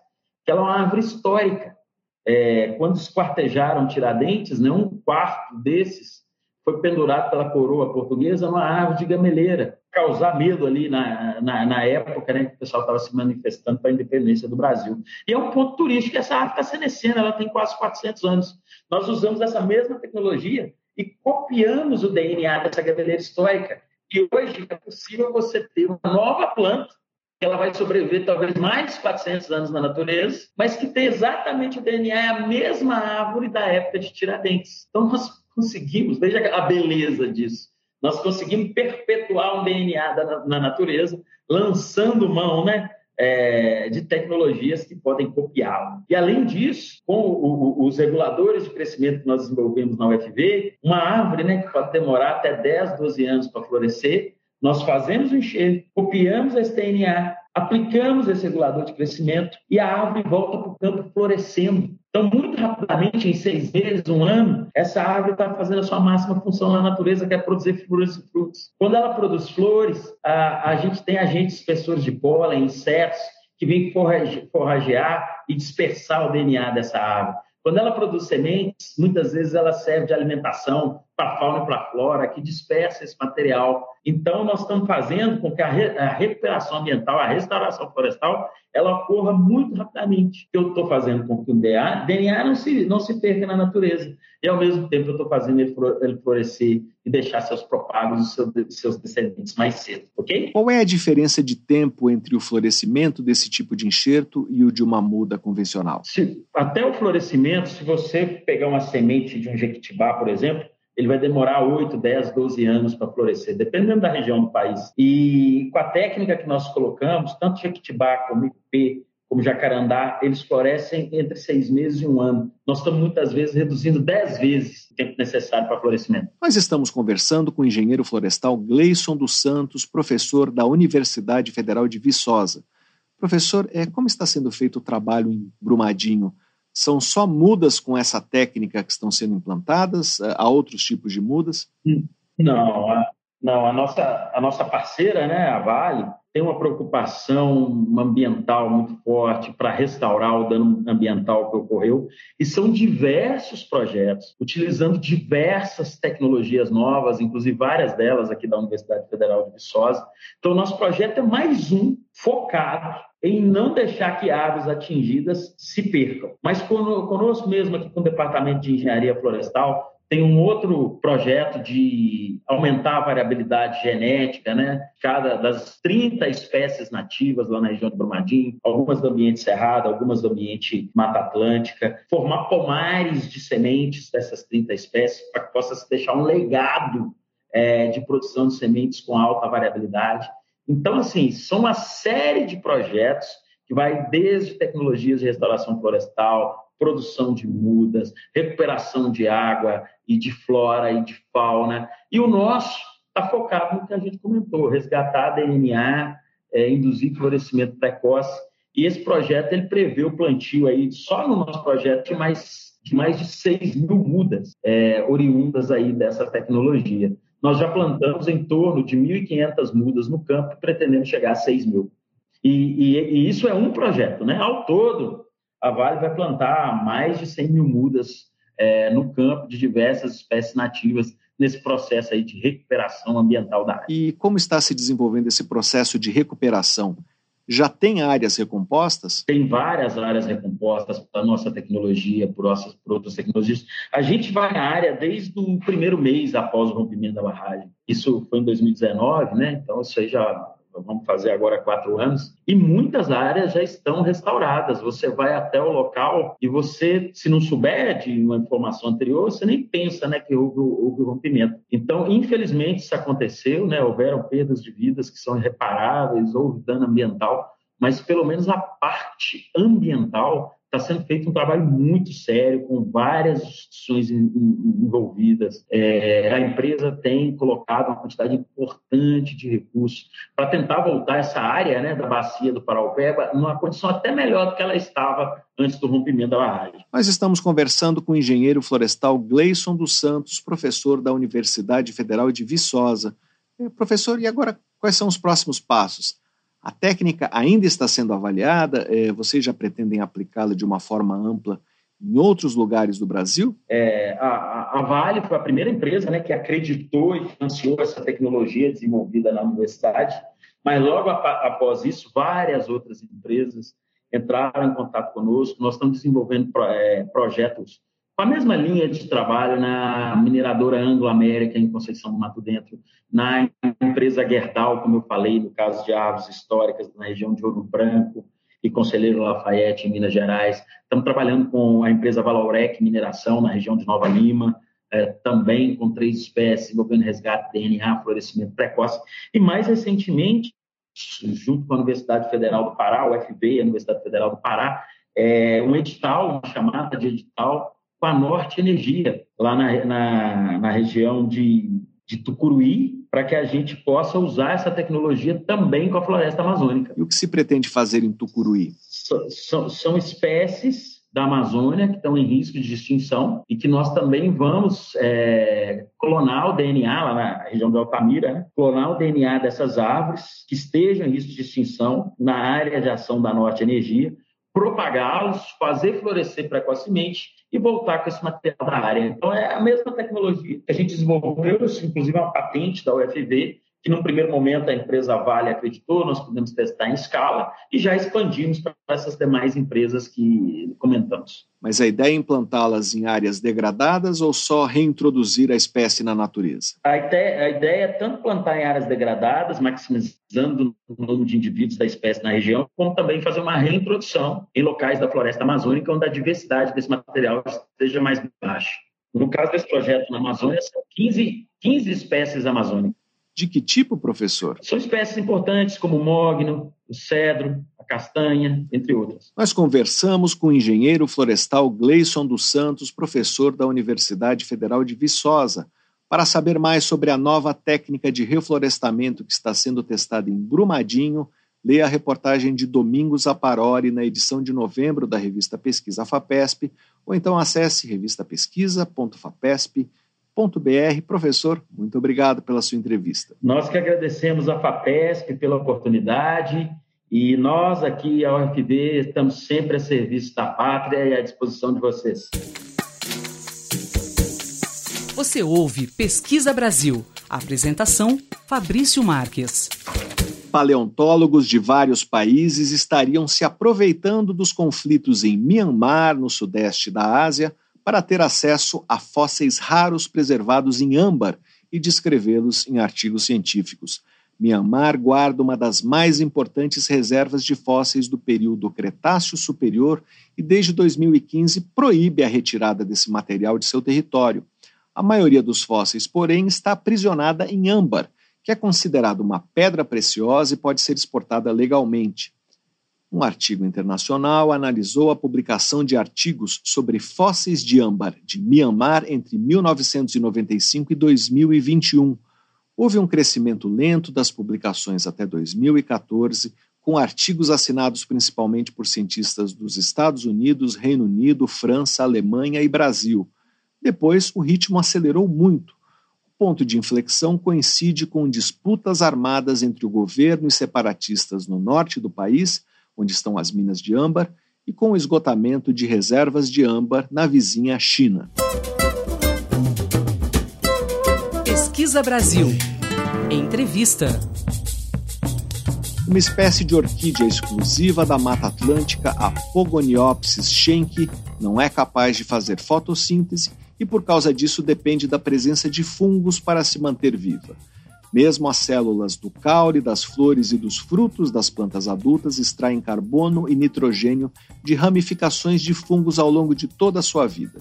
que ela é uma árvore histórica. É, quando esquartejaram Tiradentes, né, um quarto desses foi pendurado pela coroa portuguesa numa árvore de gameleira. Causar medo ali na, na, na época, né, que o pessoal estava se manifestando para a independência do Brasil. E é um ponto turístico, essa árvore está senescendo, ela tem quase 400 anos. Nós usamos essa mesma tecnologia e copiamos o DNA dessa gaveleira histórica. E hoje é possível você ter uma nova planta ela vai sobreviver talvez mais 400 anos na natureza, mas que tem exatamente o DNA, é a mesma árvore da época de Tiradentes. Então nós conseguimos, veja a beleza disso, nós conseguimos perpetuar um DNA da, na natureza, lançando mão né, é, de tecnologias que podem copiá-lo. E, além disso, com o, o, os reguladores de crescimento que nós desenvolvemos na UFV, uma árvore né, que pode demorar até 10, 12 anos para florescer, nós fazemos o enxerto, copiamos esse DNA, aplicamos esse regulador de crescimento e a árvore volta para o campo florescendo. Então, muito rapidamente, em seis meses, um ano, essa árvore está fazendo a sua máxima função na natureza, que é produzir flores e frutos. Quando ela produz flores, a, a gente tem agentes espessores de pólen, insetos, que vêm forragear e dispersar o DNA dessa árvore. Quando ela produz sementes, muitas vezes ela serve de alimentação para a fauna e para a flora, que dispersa esse material. Então, nós estamos fazendo com que a, re, a recuperação ambiental, a restauração florestal, ela ocorra muito rapidamente. Eu estou fazendo com que o DNA, DNA não, se, não se perca na natureza. E, ao mesmo tempo, eu estou fazendo ele, florescer e deixar seus propagos e seus, seus descendentes mais cedo, ok? Qual é a diferença de tempo entre o florescimento desse tipo de enxerto e o de uma muda convencional? Se, até o florescimento, se você pegar uma semente de um jequitibá, por exemplo, ele vai demorar 8, 10, 12 anos para florescer, dependendo da região do país. E com a técnica que nós colocamos, tanto Jequitibá como Ipê, como Jacarandá, eles florescem entre seis meses e um ano. Nós estamos muitas vezes reduzindo dez vezes o tempo necessário para florescimento. Nós estamos conversando com o engenheiro florestal Gleison dos Santos, professor da Universidade Federal de Viçosa. Professor, é, como está sendo feito o trabalho em Brumadinho? São só mudas com essa técnica que estão sendo implantadas? Eh, há outros tipos de mudas? Não, a, não, a nossa, a nossa parceira, né, a Vale, tem uma preocupação ambiental muito forte para restaurar o dano ambiental que ocorreu, e são diversos projetos, utilizando diversas tecnologias novas, inclusive várias delas aqui da Universidade Federal de Viçosa. Então, nosso projeto é mais um focado em não deixar que árvores atingidas se percam. Mas conosco mesmo aqui com o Departamento de Engenharia Florestal, tem um outro projeto de aumentar a variabilidade genética, né? Cada das 30 espécies nativas lá na região do Brumadinho, algumas do ambiente cerrado, algumas do ambiente Mata Atlântica, formar pomares de sementes dessas 30 espécies para que possa se deixar um legado é, de produção de sementes com alta variabilidade. Então, assim, são uma série de projetos que vai desde tecnologias de restauração florestal, produção de mudas, recuperação de água e de flora e de fauna. E o nosso está focado no que a gente comentou, resgatar DNA, é, induzir florescimento precoce. E esse projeto ele prevê o plantio aí, só no nosso projeto, de mais de, mais de 6 mil mudas é, oriundas aí dessa tecnologia. Nós já plantamos em torno de 1.500 mudas no campo, pretendendo chegar a 6 mil. E, e, e, isso é um projeto, né? Ao todo, a Vale vai plantar mais de 100 mil mudas é, no campo de diversas espécies nativas nesse processo aí de recuperação ambiental da área. E como está se desenvolvendo esse processo de recuperação? Já tem áreas recompostas? Tem várias áreas recompostas para nossa tecnologia, por, nossas, por outras tecnologias. A gente vai na área desde o primeiro mês após o rompimento da barragem. Isso foi em 2019, né? Então, isso aí já vamos fazer agora quatro anos, e muitas áreas já estão restauradas. Você vai até o local e você, se não souber de uma informação anterior, você nem pensa né, que houve, houve rompimento. Então, infelizmente, isso aconteceu, né? houveram perdas de vidas que são irreparáveis, houve dano ambiental, mas pelo menos a parte ambiental está sendo feito um trabalho muito sério, com várias instituições envolvidas. É, a empresa tem colocado uma quantidade importante de recursos para tentar voltar essa área né, da bacia do Paraupeba numa condição até melhor do que ela estava antes do rompimento da barragem. Nós estamos conversando com o engenheiro florestal Gleison dos Santos, professor da Universidade Federal de Viçosa. Professor, e agora quais são os próximos passos? A técnica ainda está sendo avaliada, é, vocês já pretendem aplicá-la de uma forma ampla em outros lugares do Brasil? É, a, a, Vale foi a primeira empresa né, que acreditou e financiou essa tecnologia desenvolvida na universidade, mas logo após isso, várias outras empresas entraram em contato conosco. Nós estamos desenvolvendo é, projetos com a mesma linha de trabalho na mineradora Anglo-América, em Conceição do Mato Dentro, na empresa Gerdau, como eu falei, no caso de árvores históricas na região de Ouro Branco, e Conselheiro Lafayette, em Minas Gerais. Estamos trabalhando com a empresa Valorec Mineração, na região de Nova Lima, é, também com três espécies, envolvendo resgate DNA, florescimento precoce. E mais recentemente, junto com a Universidade Federal do Pará, UFB, a Universidade Federal do Pará, é, um edital, uma chamada de edital com a Norte Energia, lá na, na, na região de, de Tucuruí, para que a gente possa usar essa tecnologia também com a floresta amazônica. E o que se pretende fazer em Tucuruí? São, são espécies da Amazônia que estão em risco de extinção e que nós também vamos é, clonar o DNA lá na região de Altamira, né? clonar o DNA dessas árvores que estejam em risco de extinção na área de ação da Norte Energia, propagá-los, fazer florescer precocemente e voltar com esse material da área. Então, é a mesma tecnologia que a gente desenvolveu, inclusive uma patente da UFV, que num primeiro momento a empresa Vale acreditou, nós podemos testar em escala e já expandimos para essas demais empresas que comentamos. Mas a ideia é implantá-las em áreas degradadas ou só reintroduzir a espécie na natureza? A ideia, a ideia é tanto plantar em áreas degradadas, maximizando o número de indivíduos da espécie na região, como também fazer uma reintrodução em locais da floresta amazônica onde a diversidade desse material esteja mais baixa. No caso desse projeto na Amazônia, são 15, 15 espécies amazônicas. De que tipo, professor? São espécies importantes como o mogno, o cedro, a castanha, entre outras. Nós conversamos com o engenheiro florestal Gleison dos Santos, professor da Universidade Federal de Viçosa, para saber mais sobre a nova técnica de reflorestamento que está sendo testada em Brumadinho, leia a reportagem de Domingos Aparori na edição de novembro da revista Pesquisa FAPESP, ou então acesse revistapesquisa.fapesp.com br Professor, muito obrigado pela sua entrevista. Nós que agradecemos a FAPESP pela oportunidade e nós aqui, a UFB, estamos sempre a serviço da pátria e à disposição de vocês. Você ouve Pesquisa Brasil. Apresentação: Fabrício Marques. Paleontólogos de vários países estariam se aproveitando dos conflitos em Myanmar, no sudeste da Ásia, para ter acesso a fósseis raros preservados em âmbar e descrevê-los em artigos científicos. Mianmar guarda uma das mais importantes reservas de fósseis do período Cretáceo Superior e, desde 2015, proíbe a retirada desse material de seu território. A maioria dos fósseis, porém, está aprisionada em âmbar, que é considerado uma pedra preciosa e pode ser exportada legalmente. Um artigo internacional analisou a publicação de artigos sobre fósseis de âmbar de Myanmar entre 1995 e 2021. Houve um crescimento lento das publicações até 2014, com artigos assinados principalmente por cientistas dos Estados Unidos, Reino Unido, França, Alemanha e Brasil. Depois, o ritmo acelerou muito. O ponto de inflexão coincide com disputas armadas entre o governo e separatistas no norte do país onde estão as minas de âmbar, e com o esgotamento de reservas de âmbar na vizinha China. Pesquisa Brasil. Entrevista. Uma espécie de orquídea exclusiva da Mata Atlântica, a Pogoniopsis schenck, não é capaz de fazer fotossíntese e, por causa disso, depende da presença de fungos para se manter viva. Mesmo as células do caule, das flores e dos frutos das plantas adultas extraem carbono e nitrogênio de ramificações de fungos ao longo de toda a sua vida.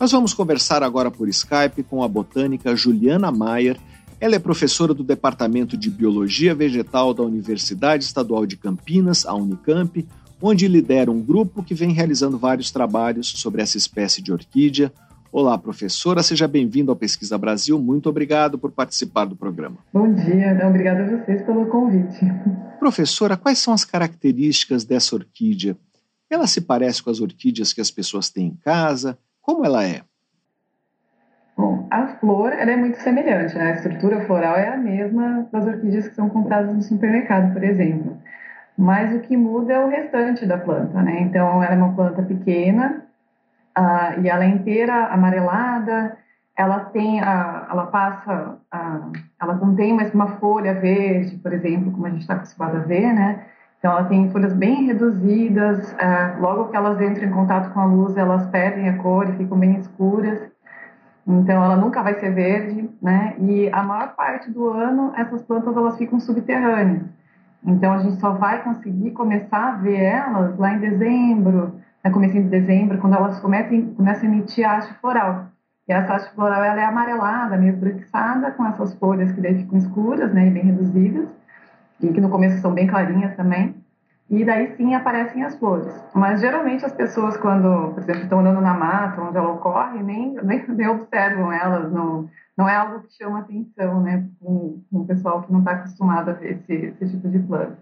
Nós vamos conversar agora por Skype com a botânica Juliana Maier. Ela é professora do Departamento de Biologia Vegetal da Universidade Estadual de Campinas, a Unicamp, onde lidera um grupo que vem realizando vários trabalhos sobre essa espécie de orquídea, Olá, professora, seja bem-vindo ao Pesquisa Brasil. Muito obrigado por participar do programa. Bom dia, obrigada a vocês pelo convite. Professora, quais são as características dessa orquídea? Ela se parece com as orquídeas que as pessoas têm em casa? Como ela é? Bom, a flor ela é muito semelhante, né? A estrutura floral é a mesma das orquídeas que são compradas no supermercado, por exemplo. Mas o que muda é o restante da planta, né? Então, ela é uma planta pequena, uh, e ela é inteira amarelada, ela tem, a, ela passa, a, ela não tem mais uma folha verde, por exemplo, como a gente está acostumado a ver, né? Então, ela tem folhas bem reduzidas, uh, logo que elas entram em contato com a luz, elas perdem a cor e ficam bem escuras. Então, ela nunca vai ser verde, né? E a maior parte do ano, essas plantas elas ficam subterrâneas. Então, a gente só vai conseguir começar a ver elas lá em dezembro, no começo de dezembro, quando elas começam, começam a emitir a haste floral. E essa haste floral ela é amarelada, meio esbranquiçada, com essas folhas que daí ficam escuras, né, e bem reduzidas, e que no começo são bem clarinhas também. E daí sim aparecem as flores. Mas geralmente as pessoas, quando, por exemplo, estão andando na mata, onde ela ocorre, nem, nem, nem observam elas, não, não é algo que chama atenção, né, com o pessoal que não está acostumado a ver esse, esse tipo de planta.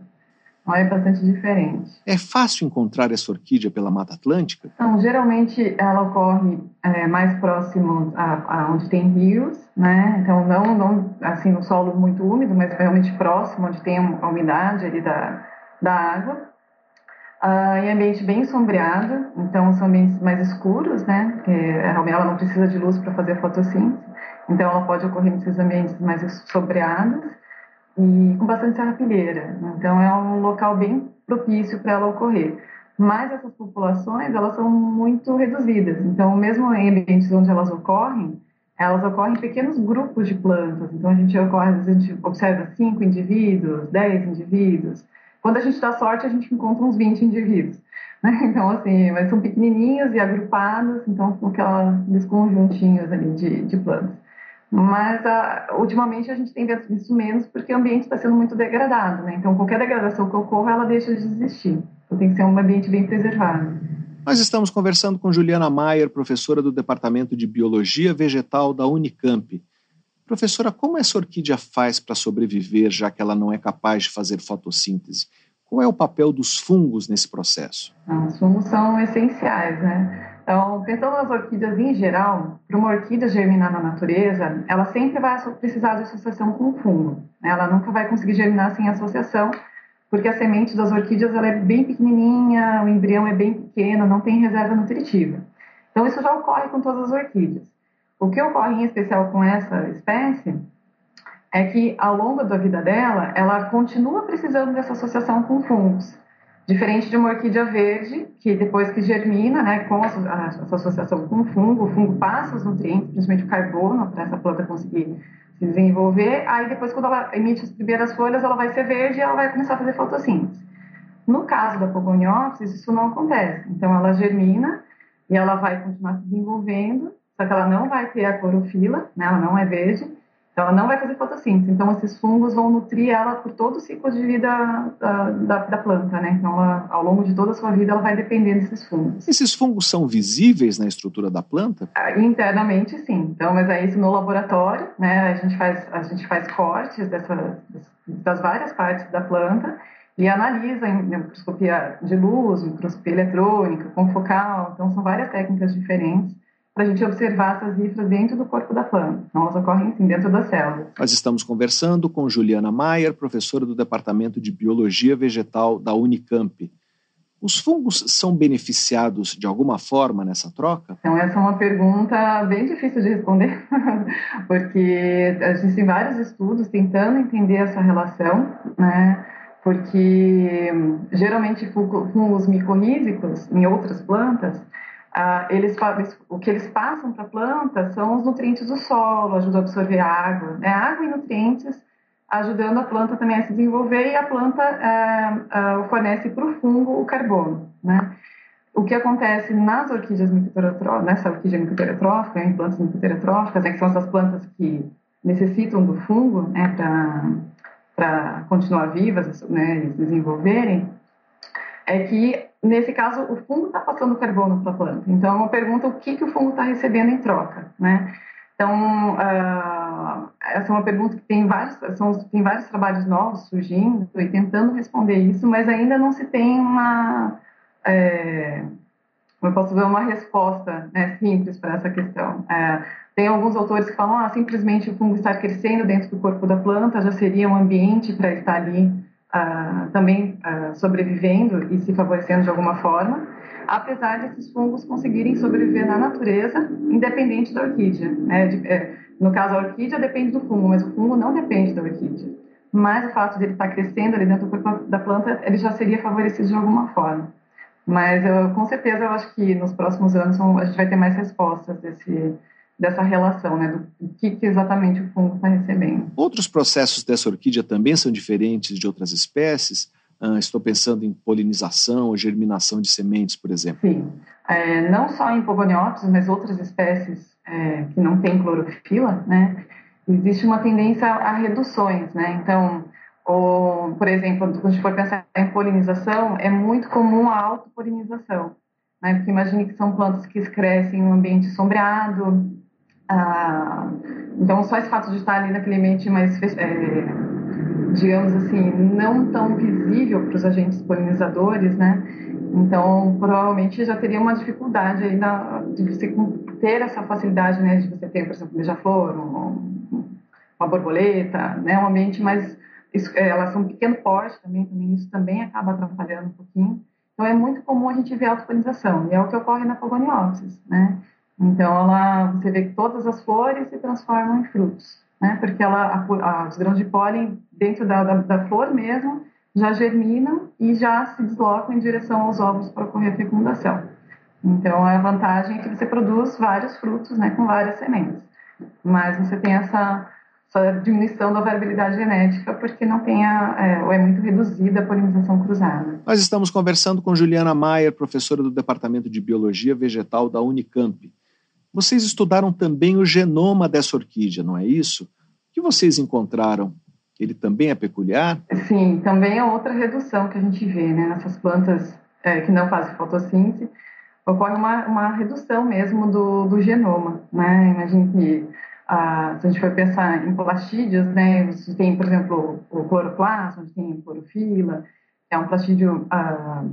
Então é bastante diferente. É fácil encontrar essa orquídea pela Mata Atlântica? Então, geralmente ela ocorre é, mais próximo a, a, onde tem rios, né? Então não, não assim no solo muito úmido, mas realmente próximo onde tem a umidade ali da, da água. Ah, em ambiente bem sombreado, então são ambientes mais escuros, né? Porque realmente ela não precisa de luz para fazer fotossíntese, então ela pode ocorrer nesses ambientes mais sombreados e com bastante serrapilheira. Então é um local bem propício para ela ocorrer. Mas essas populações elas são muito reduzidas. Então mesmo em ambientes onde elas ocorrem, elas ocorrem em pequenos grupos de plantas. Então a gente ocorre, a gente observa cinco indivíduos, dez indivíduos. Quando a gente dá sorte, a gente encontra uns 20 indivíduos. Né? Então, assim, mas são pequenininhos e agrupados, então são aqueles conjuntinhos ali de, de plantas. Mas ah, ultimamente a gente tem visto isso menos porque o ambiente está sendo muito degradado, né? Então qualquer degradação que ocorra, ela deixa de existir. Então tem que ser um ambiente bem preservado. Nós estamos conversando com Juliana Maier, professora do Departamento de Biologia Vegetal da Unicamp. Professora, como essa orquídea faz para sobreviver, já que ela não é capaz de fazer fotossíntese? Qual é o papel dos fungos nesse processo? Os fungos são essenciais, né? Então, pensando nas orquídeas em geral, para uma orquídea germinar na natureza, ela sempre vai precisar de associação com o fungo. Né? Ela nunca vai conseguir germinar sem associação, porque a semente das orquídeas ela é bem pequenininha, o embrião é bem pequeno, não tem reserva nutritiva. Então, isso já ocorre com todas as orquídeas. O que ocorre em especial com essa espécie é que, ao longo da vida dela, ela continua precisando dessa associação com fungos. Diferente de uma orquídea verde, que depois que germina, né, com essa associação com o fungo, o fungo passa os nutrientes, principalmente o carbono, para essa planta conseguir se desenvolver. Aí depois, quando ela emite as primeiras folhas, ela vai ser verde e ela vai começar a fazer fotossíntese. No caso da Pogoniopsis, isso não acontece. Então, ela germina e ela vai continuar se desenvolvendo, só que ela não vai ter a clorofila, né, ela não é verde, então, ela não vai fazer fotossíntese. Então, esses fungos vão nutrir ela por todo o ciclo de vida da, da, da planta, né? Então, ela, ao longo de toda a sua vida, ela vai depender desses fungos. Esses fungos são visíveis na estrutura da planta? Ah, internamente, sim. Então, mas é isso no laboratório, né? A gente faz, a gente faz cortes dessa, das várias partes da planta e analisa em microscopia de luz, microscopia eletrônica, com focal. Então, são várias técnicas diferentes para a gente observar essas hifras dentro do corpo da planta. Então, elas ocorrem sim dentro das células. Nós estamos conversando com Juliana Maier, professora do Departamento de Biologia Vegetal da Unicamp. Os fungos são beneficiados de alguma forma nessa troca? Então, essa é uma pergunta bem difícil de responder, porque a gente tem vários estudos tentando entender essa relação, né? Porque geralmente fungos micorrízicos em outras plantas ah, eles, o que eles passam para a planta são os nutrientes do solo, ajudam a absorver água, né? água e nutrientes, ajudando a planta também a se desenvolver e a planta ah, ah, fornece para o fungo o carbono. Né? O que acontece nas orquídeas micoteratróficas, nessa orquídea em plantas micoteratróficas, né, que são essas plantas que necessitam do fungo né, para continuar vivas, né, se desenvolverem, é que nesse caso, o fungo está passando carbono para a planta. Então, é uma pergunta: o que, que o fungo está recebendo em troca, né? Então, uh, essa é uma pergunta que tem vários, são, tem vários trabalhos novos surgindo e tentando responder isso, mas ainda não se tem uma, é, eu posso ver uma resposta né, simples para essa questão. É, tem alguns autores que falam, ah, simplesmente o fungo estar crescendo dentro do corpo da planta já seria um ambiente para estar ali também sobrevivendo e se favorecendo de alguma forma, apesar desses fungos conseguirem sobreviver na natureza, independente da orquídea. Né? De, é, no caso, a orquídea depende do fungo, mas o fungo não depende da orquídea. Mas o fato de ele estar crescendo ali dentro do corpo da planta, ele já seria favorecido de alguma forma. Mas eu, com certeza eu acho que nos próximos anos a gente vai ter mais respostas desse, dessa relação, né, do que, que exatamente o fungo está recebendo. Outros processos dessa orquídea também são diferentes de outras espécies? Ah, estou pensando em polinização ou germinação de sementes, por exemplo. Sim, é, não só em pogoniópsis, mas outras espécies é, que não têm clorofila, né, existe uma tendência a reduções, né, então ou, por exemplo, quando a gente for pensar em polinização, é muito comum a autopolinização. Né? Porque imagine que são plantas que crescem em um ambiente sombreado. Ah, então, só esse fato de estar ali naquele ambiente mais, é, digamos assim, não tão visível para os agentes polinizadores, né? Então, provavelmente já teria uma dificuldade aí na, de você ter essa facilidade, né? De você ter, por exemplo, um beija-flor, um, uma borboleta, né? Um ambiente mais é, elas são pequeno porte também, também, isso também acaba atrapalhando um pouquinho. Então, é muito comum a gente ver autopolinização, e é o que ocorre na Pogoniopsis, né? Então, ela, você vê que todas as flores se transformam em frutos, né? Porque ela, a, a, os grãos de pólen dentro da, da, da, flor mesmo já germinam e já se deslocam em direção aos ovos para ocorrer a fecundação. Então, a vantagem é que você produz vários frutos, né, com várias sementes. Mas você tem essa essa diminuição da variabilidade genética, porque não tem a, é, ou é muito reduzida a polinização cruzada. Nós estamos conversando com Juliana Maier, professora do Departamento de Biologia Vegetal da Unicamp. Vocês estudaram também o genoma dessa orquídea, não é isso? O que vocês encontraram? Ele também é peculiar? Sim, também é outra redução que a gente vê né, nessas plantas é, que não fazem fotossíntese. Ocorre uma, uma redução mesmo do, do genoma. Né? Imagine que ah, se a gente for pensar em plastídeos, né, você tem, por exemplo, o cloroplasma, tem clorofila, é um plastídeo ah,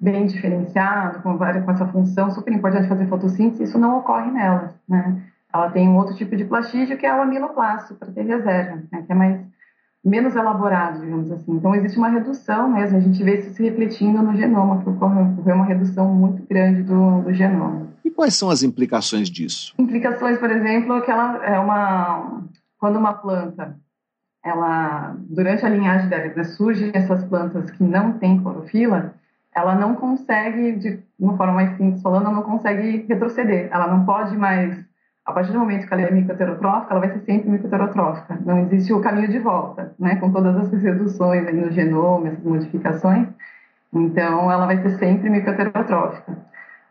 bem diferenciado, com, várias, com essa função super importante fazer fotossíntese, isso não ocorre nelas, né? Ela tem um outro tipo de plastídeo que é o amiloplasto, para ter reserva, né, que é mais menos elaborado, digamos assim. Então, existe uma redução mesmo, a gente vê isso se refletindo no genoma, que ocorre, ocorre uma redução muito grande do, do genoma. E quais são as implicações disso? Implicações, por exemplo, que ela é uma quando uma planta ela durante a linhagem dela né, surgem essas plantas que não têm clorofila, ela não consegue de uma forma mais simples falando, ela não consegue retroceder. Ela não pode mais a partir do momento que ela é micoterotrófica, ela vai ser sempre micoterotrófica. Não existe o caminho de volta, né? Com todas essas reduções no genoma, essas modificações. Então, ela vai ser sempre micoterotrófica.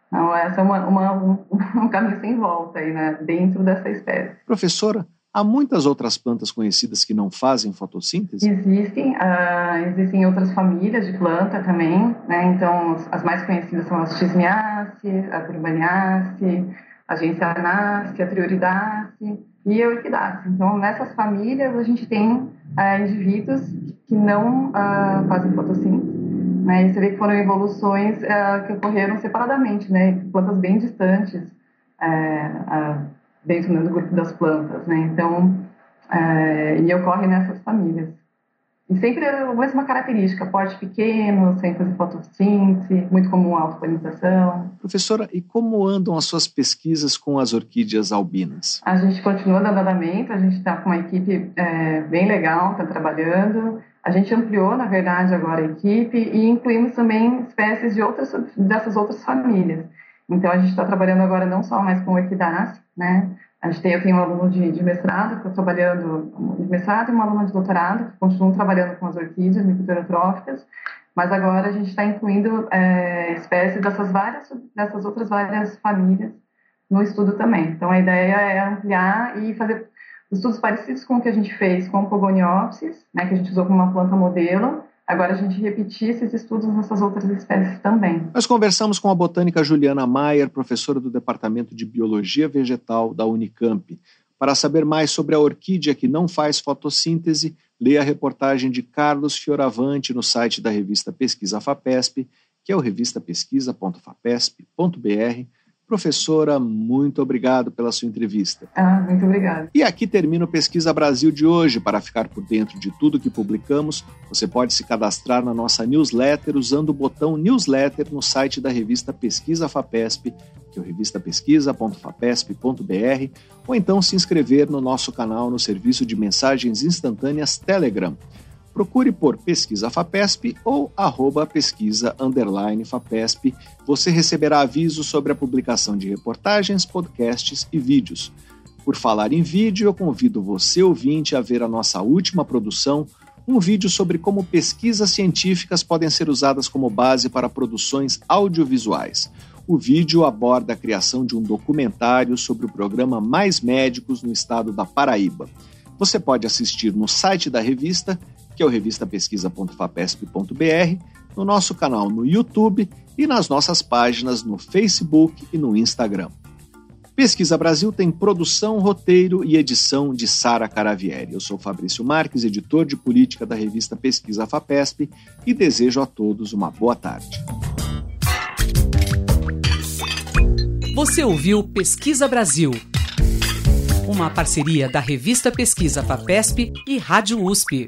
Então, essa é uma, uma, um, um, caminho sem volta aí, né, dentro dessa espécie. Professora, há muitas outras plantas conhecidas que não fazem fotossíntese? Existem, uh, existem outras famílias de planta também, né? Então, as mais conhecidas são as Chismiaceae, a Urbaniaceae, a Gentianaceae, a Trioridaceae e a Orquidácea. Então, nessas famílias, a gente tem uh, indivíduos que não uh, fazem fotossíntese, né? E você vê que foram evoluções que ocorreram separadamente, né? Plantas bem distantes uh, dentro né, do grupo das plantas, né? Então, uh, e ocorre nessas famílias. E sempre a mesma característica, porte pequeno, sem fazer fotossíntese, muito comum a autopolinização. Professora, e como andam as suas pesquisas com as orquídeas albinas? A gente continua dando andamento, a gente está com uma equipe é, bem legal, está trabalhando. A gente ampliou, na verdade, agora a equipe e incluímos também espécies de outras, dessas outras famílias. Então, a gente está trabalhando agora não só mais com orquidáceas, né? A gente tem, eu tenho um aluno de, de mestrado que está trabalhando de mestrado e uma aluna de doutorado que continuam trabalhando com as orquídeas microterotróficas, mas agora a gente está incluindo é, espécies dessas várias, dessas outras várias famílias no estudo também. Então, a ideia é ampliar e fazer estudos parecidos com o que a gente fez com o Pogoniopsis, né, que a gente usou como uma planta modelo, agora a gente repetir esses estudos nessas outras espécies também. Nós conversamos com a botânica Juliana Maier, professora do Departamento de Biologia Vegetal da Unicamp. Para saber mais sobre a orquídea que não faz fotossíntese, leia a reportagem de Carlos Fioravante no site da revista Pesquisa FAPESP, que é o revistapesquisa.fapesp.br Professora, muito obrigado pela sua entrevista. Ah, muito obrigada. E aqui termina o Pesquisa Brasil de hoje. Para ficar por dentro de tudo que publicamos, você pode se cadastrar na nossa newsletter usando o botão newsletter no site da revista Pesquisa FAPESP, que é o revistapesquisa.fapesp.br, ou então se inscrever no nosso canal no serviço de mensagens instantâneas Telegram procure por Pesquisa FAPESP ou arroba pesquisa FAPESP. Você receberá avisos sobre a publicação de reportagens, podcasts e vídeos. Por falar em vídeo, eu convido você, ouvinte, a ver a nossa última produção, um vídeo sobre como pesquisas científicas podem ser usadas como base para produções audiovisuais. O vídeo aborda a criação de um documentário sobre o programa Mais Médicos no estado da Paraíba. Você pode assistir no site da revista que é o revistapesquisa.fapesp.br, no nosso canal no YouTube e nas nossas páginas no Facebook e no Instagram. Pesquisa Brasil tem produção, roteiro e edição de Sara Caravieri. Eu sou Fabrício Marques, editor de política da revista Pesquisa FAPESP e desejo a todos uma boa tarde. Você ouviu Pesquisa Brasil, uma parceria da revista Pesquisa FAPESP e Rádio USP.